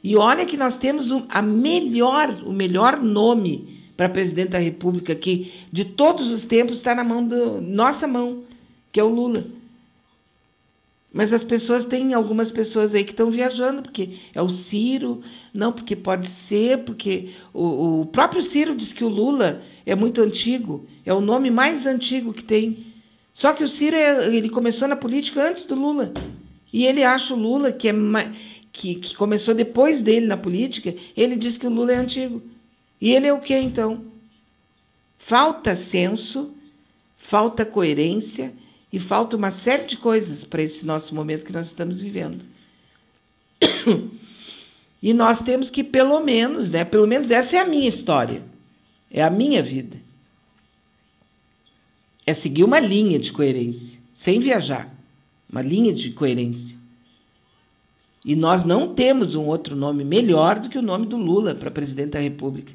Speaker 1: E olha que nós temos a melhor, o melhor nome para presidente da República que de todos os tempos está na mão do nossa mão, que é o Lula. Mas as pessoas têm algumas pessoas aí que estão viajando, porque é o Ciro, não, porque pode ser, porque o, o próprio Ciro diz que o Lula é muito antigo, é o nome mais antigo que tem. Só que o Ciro é, ele começou na política antes do Lula. E ele acha o Lula, que, é, que, que começou depois dele na política, ele diz que o Lula é antigo. E ele é o que então? Falta senso, falta coerência e falta uma série de coisas para esse nosso momento que nós estamos vivendo. E nós temos que, pelo menos, né? Pelo menos essa é a minha história. É a minha vida. É seguir uma linha de coerência, sem viajar. Uma linha de coerência. E nós não temos um outro nome melhor do que o nome do Lula para presidente da República.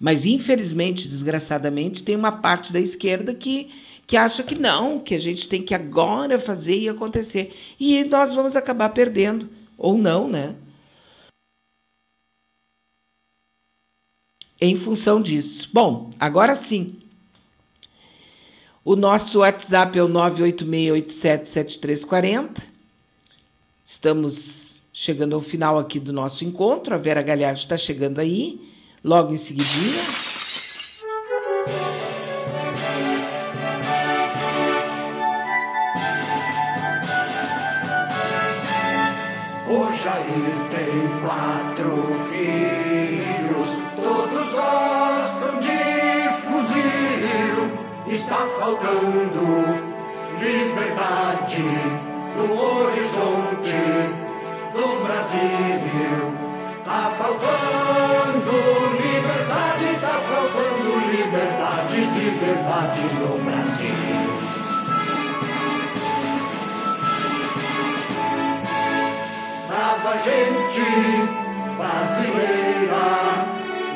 Speaker 1: Mas, infelizmente, desgraçadamente, tem uma parte da esquerda que que acha que não, que a gente tem que agora fazer e acontecer. E nós vamos acabar perdendo, ou não, né? Em função disso. Bom, agora sim. O nosso WhatsApp é o 986877340. Estamos chegando ao final aqui do nosso encontro. A Vera Galhardo está chegando aí, logo em seguidinha.
Speaker 6: Faltando liberdade no horizonte do Brasil. Tá faltando liberdade, tá faltando liberdade de verdade no Brasil. brava gente brasileira,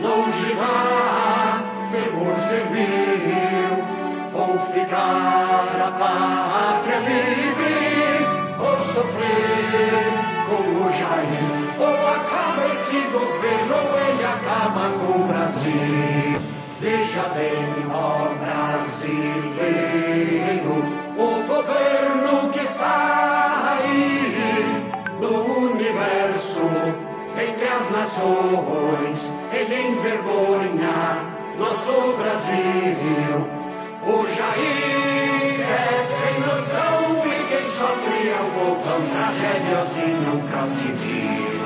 Speaker 6: longe vá, temor servil, ou ficar a pátria livre, ou sofrer como Jair, ou acaba esse governo, ou ele acaba com o Brasil. Veja bem, ó brasileiro, o governo que está aí no universo, entre as nações, ele envergonha nosso Brasil. O Jair é sem noção e quem sofre é o povão, tragédia assim nunca se viu.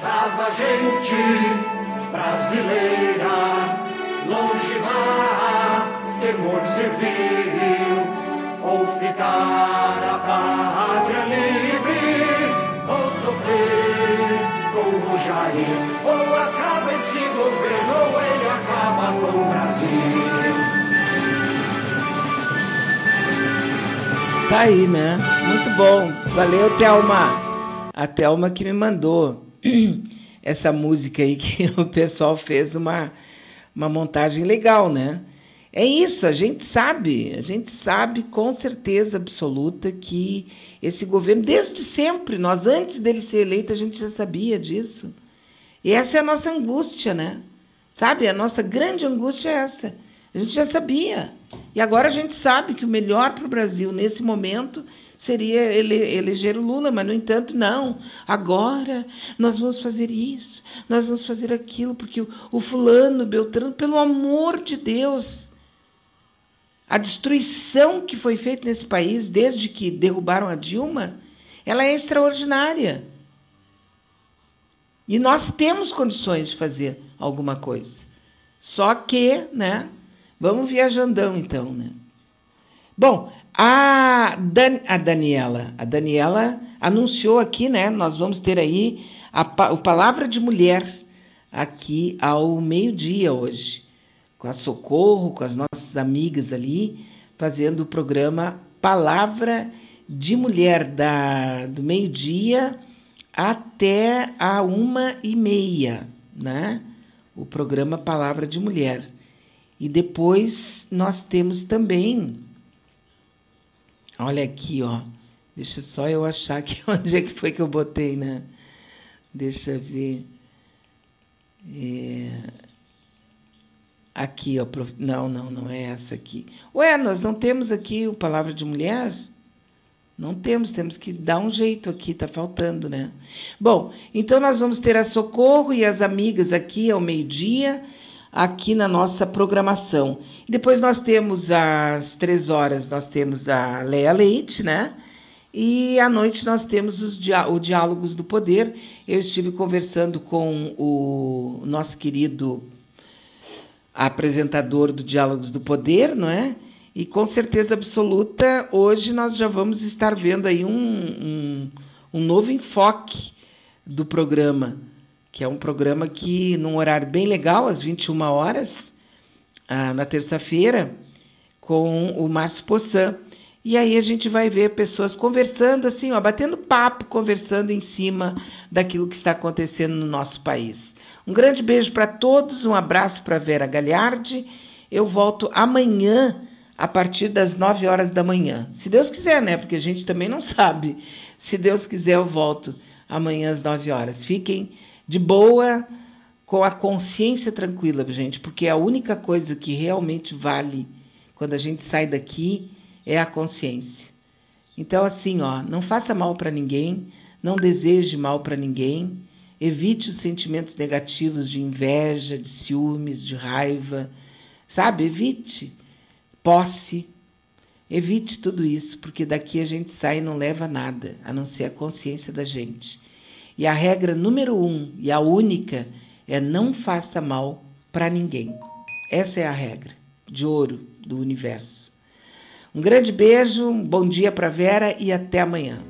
Speaker 6: Brava gente brasileira, longe vá, temor servil, ou ficar a pátria livre, ou sofrer Jair, ou acaba esse governo, ou ele acaba com o Brasil.
Speaker 1: Tá aí, né? Muito bom. Valeu, Thelma. A Thelma que me mandou essa música aí que o pessoal fez uma, uma montagem legal, né? É isso, a gente sabe, a gente sabe com certeza absoluta que esse governo, desde sempre, nós antes dele ser eleito, a gente já sabia disso. E essa é a nossa angústia, né? Sabe, a nossa grande angústia é essa. A gente já sabia. E agora a gente sabe que o melhor para o Brasil nesse momento seria ele, eleger o Lula, mas, no entanto, não. Agora nós vamos fazer isso, nós vamos fazer aquilo, porque o, o fulano, o Beltrano, pelo amor de Deus, a destruição que foi feita nesse país desde que derrubaram a Dilma, ela é extraordinária. E nós temos condições de fazer alguma coisa. Só que, né? Vamos viajandão então, né? Bom, a, Dan, a Daniela, a Daniela anunciou aqui, né? Nós vamos ter aí a, a palavra de mulher aqui ao meio-dia hoje com a Socorro, com as nossas amigas ali, fazendo o programa Palavra de Mulher, da, do meio-dia até a uma e meia, né? O programa Palavra de Mulher. E depois nós temos também, olha aqui, ó, deixa só eu achar aqui onde é que foi que eu botei, né? Deixa eu ver. É... Aqui, ó, prof... não, não, não é essa aqui. Ué, nós não temos aqui o Palavra de Mulher? Não temos, temos que dar um jeito aqui, tá faltando, né? Bom, então nós vamos ter a Socorro e as amigas aqui ao meio-dia, aqui na nossa programação. Depois nós temos às três horas, nós temos a Leia Leite, né? E à noite nós temos os diá o Diálogos do Poder. Eu estive conversando com o nosso querido apresentador do Diálogos do Poder, não é? E com certeza absoluta, hoje nós já vamos estar vendo aí um, um, um novo enfoque do programa, que é um programa que, num horário bem legal, às 21 horas, ah, na terça-feira, com o Márcio Poçan. E aí a gente vai ver pessoas conversando assim, ó, batendo papo, conversando em cima daquilo que está acontecendo no nosso país. Um grande beijo para todos, um abraço para Vera Galhardi. Eu volto amanhã a partir das 9 horas da manhã. Se Deus quiser, né? Porque a gente também não sabe. Se Deus quiser, eu volto amanhã às 9 horas. Fiquem de boa, com a consciência tranquila, gente, porque a única coisa que realmente vale quando a gente sai daqui é a consciência. Então, assim, ó, não faça mal para ninguém, não deseje mal para ninguém. Evite os sentimentos negativos de inveja, de ciúmes, de raiva. Sabe? Evite posse. Evite tudo isso, porque daqui a gente sai e não leva nada, a não ser a consciência da gente. E a regra número um e a única é não faça mal para ninguém. Essa é a regra de ouro do universo. Um grande beijo, um bom dia para Vera e até amanhã.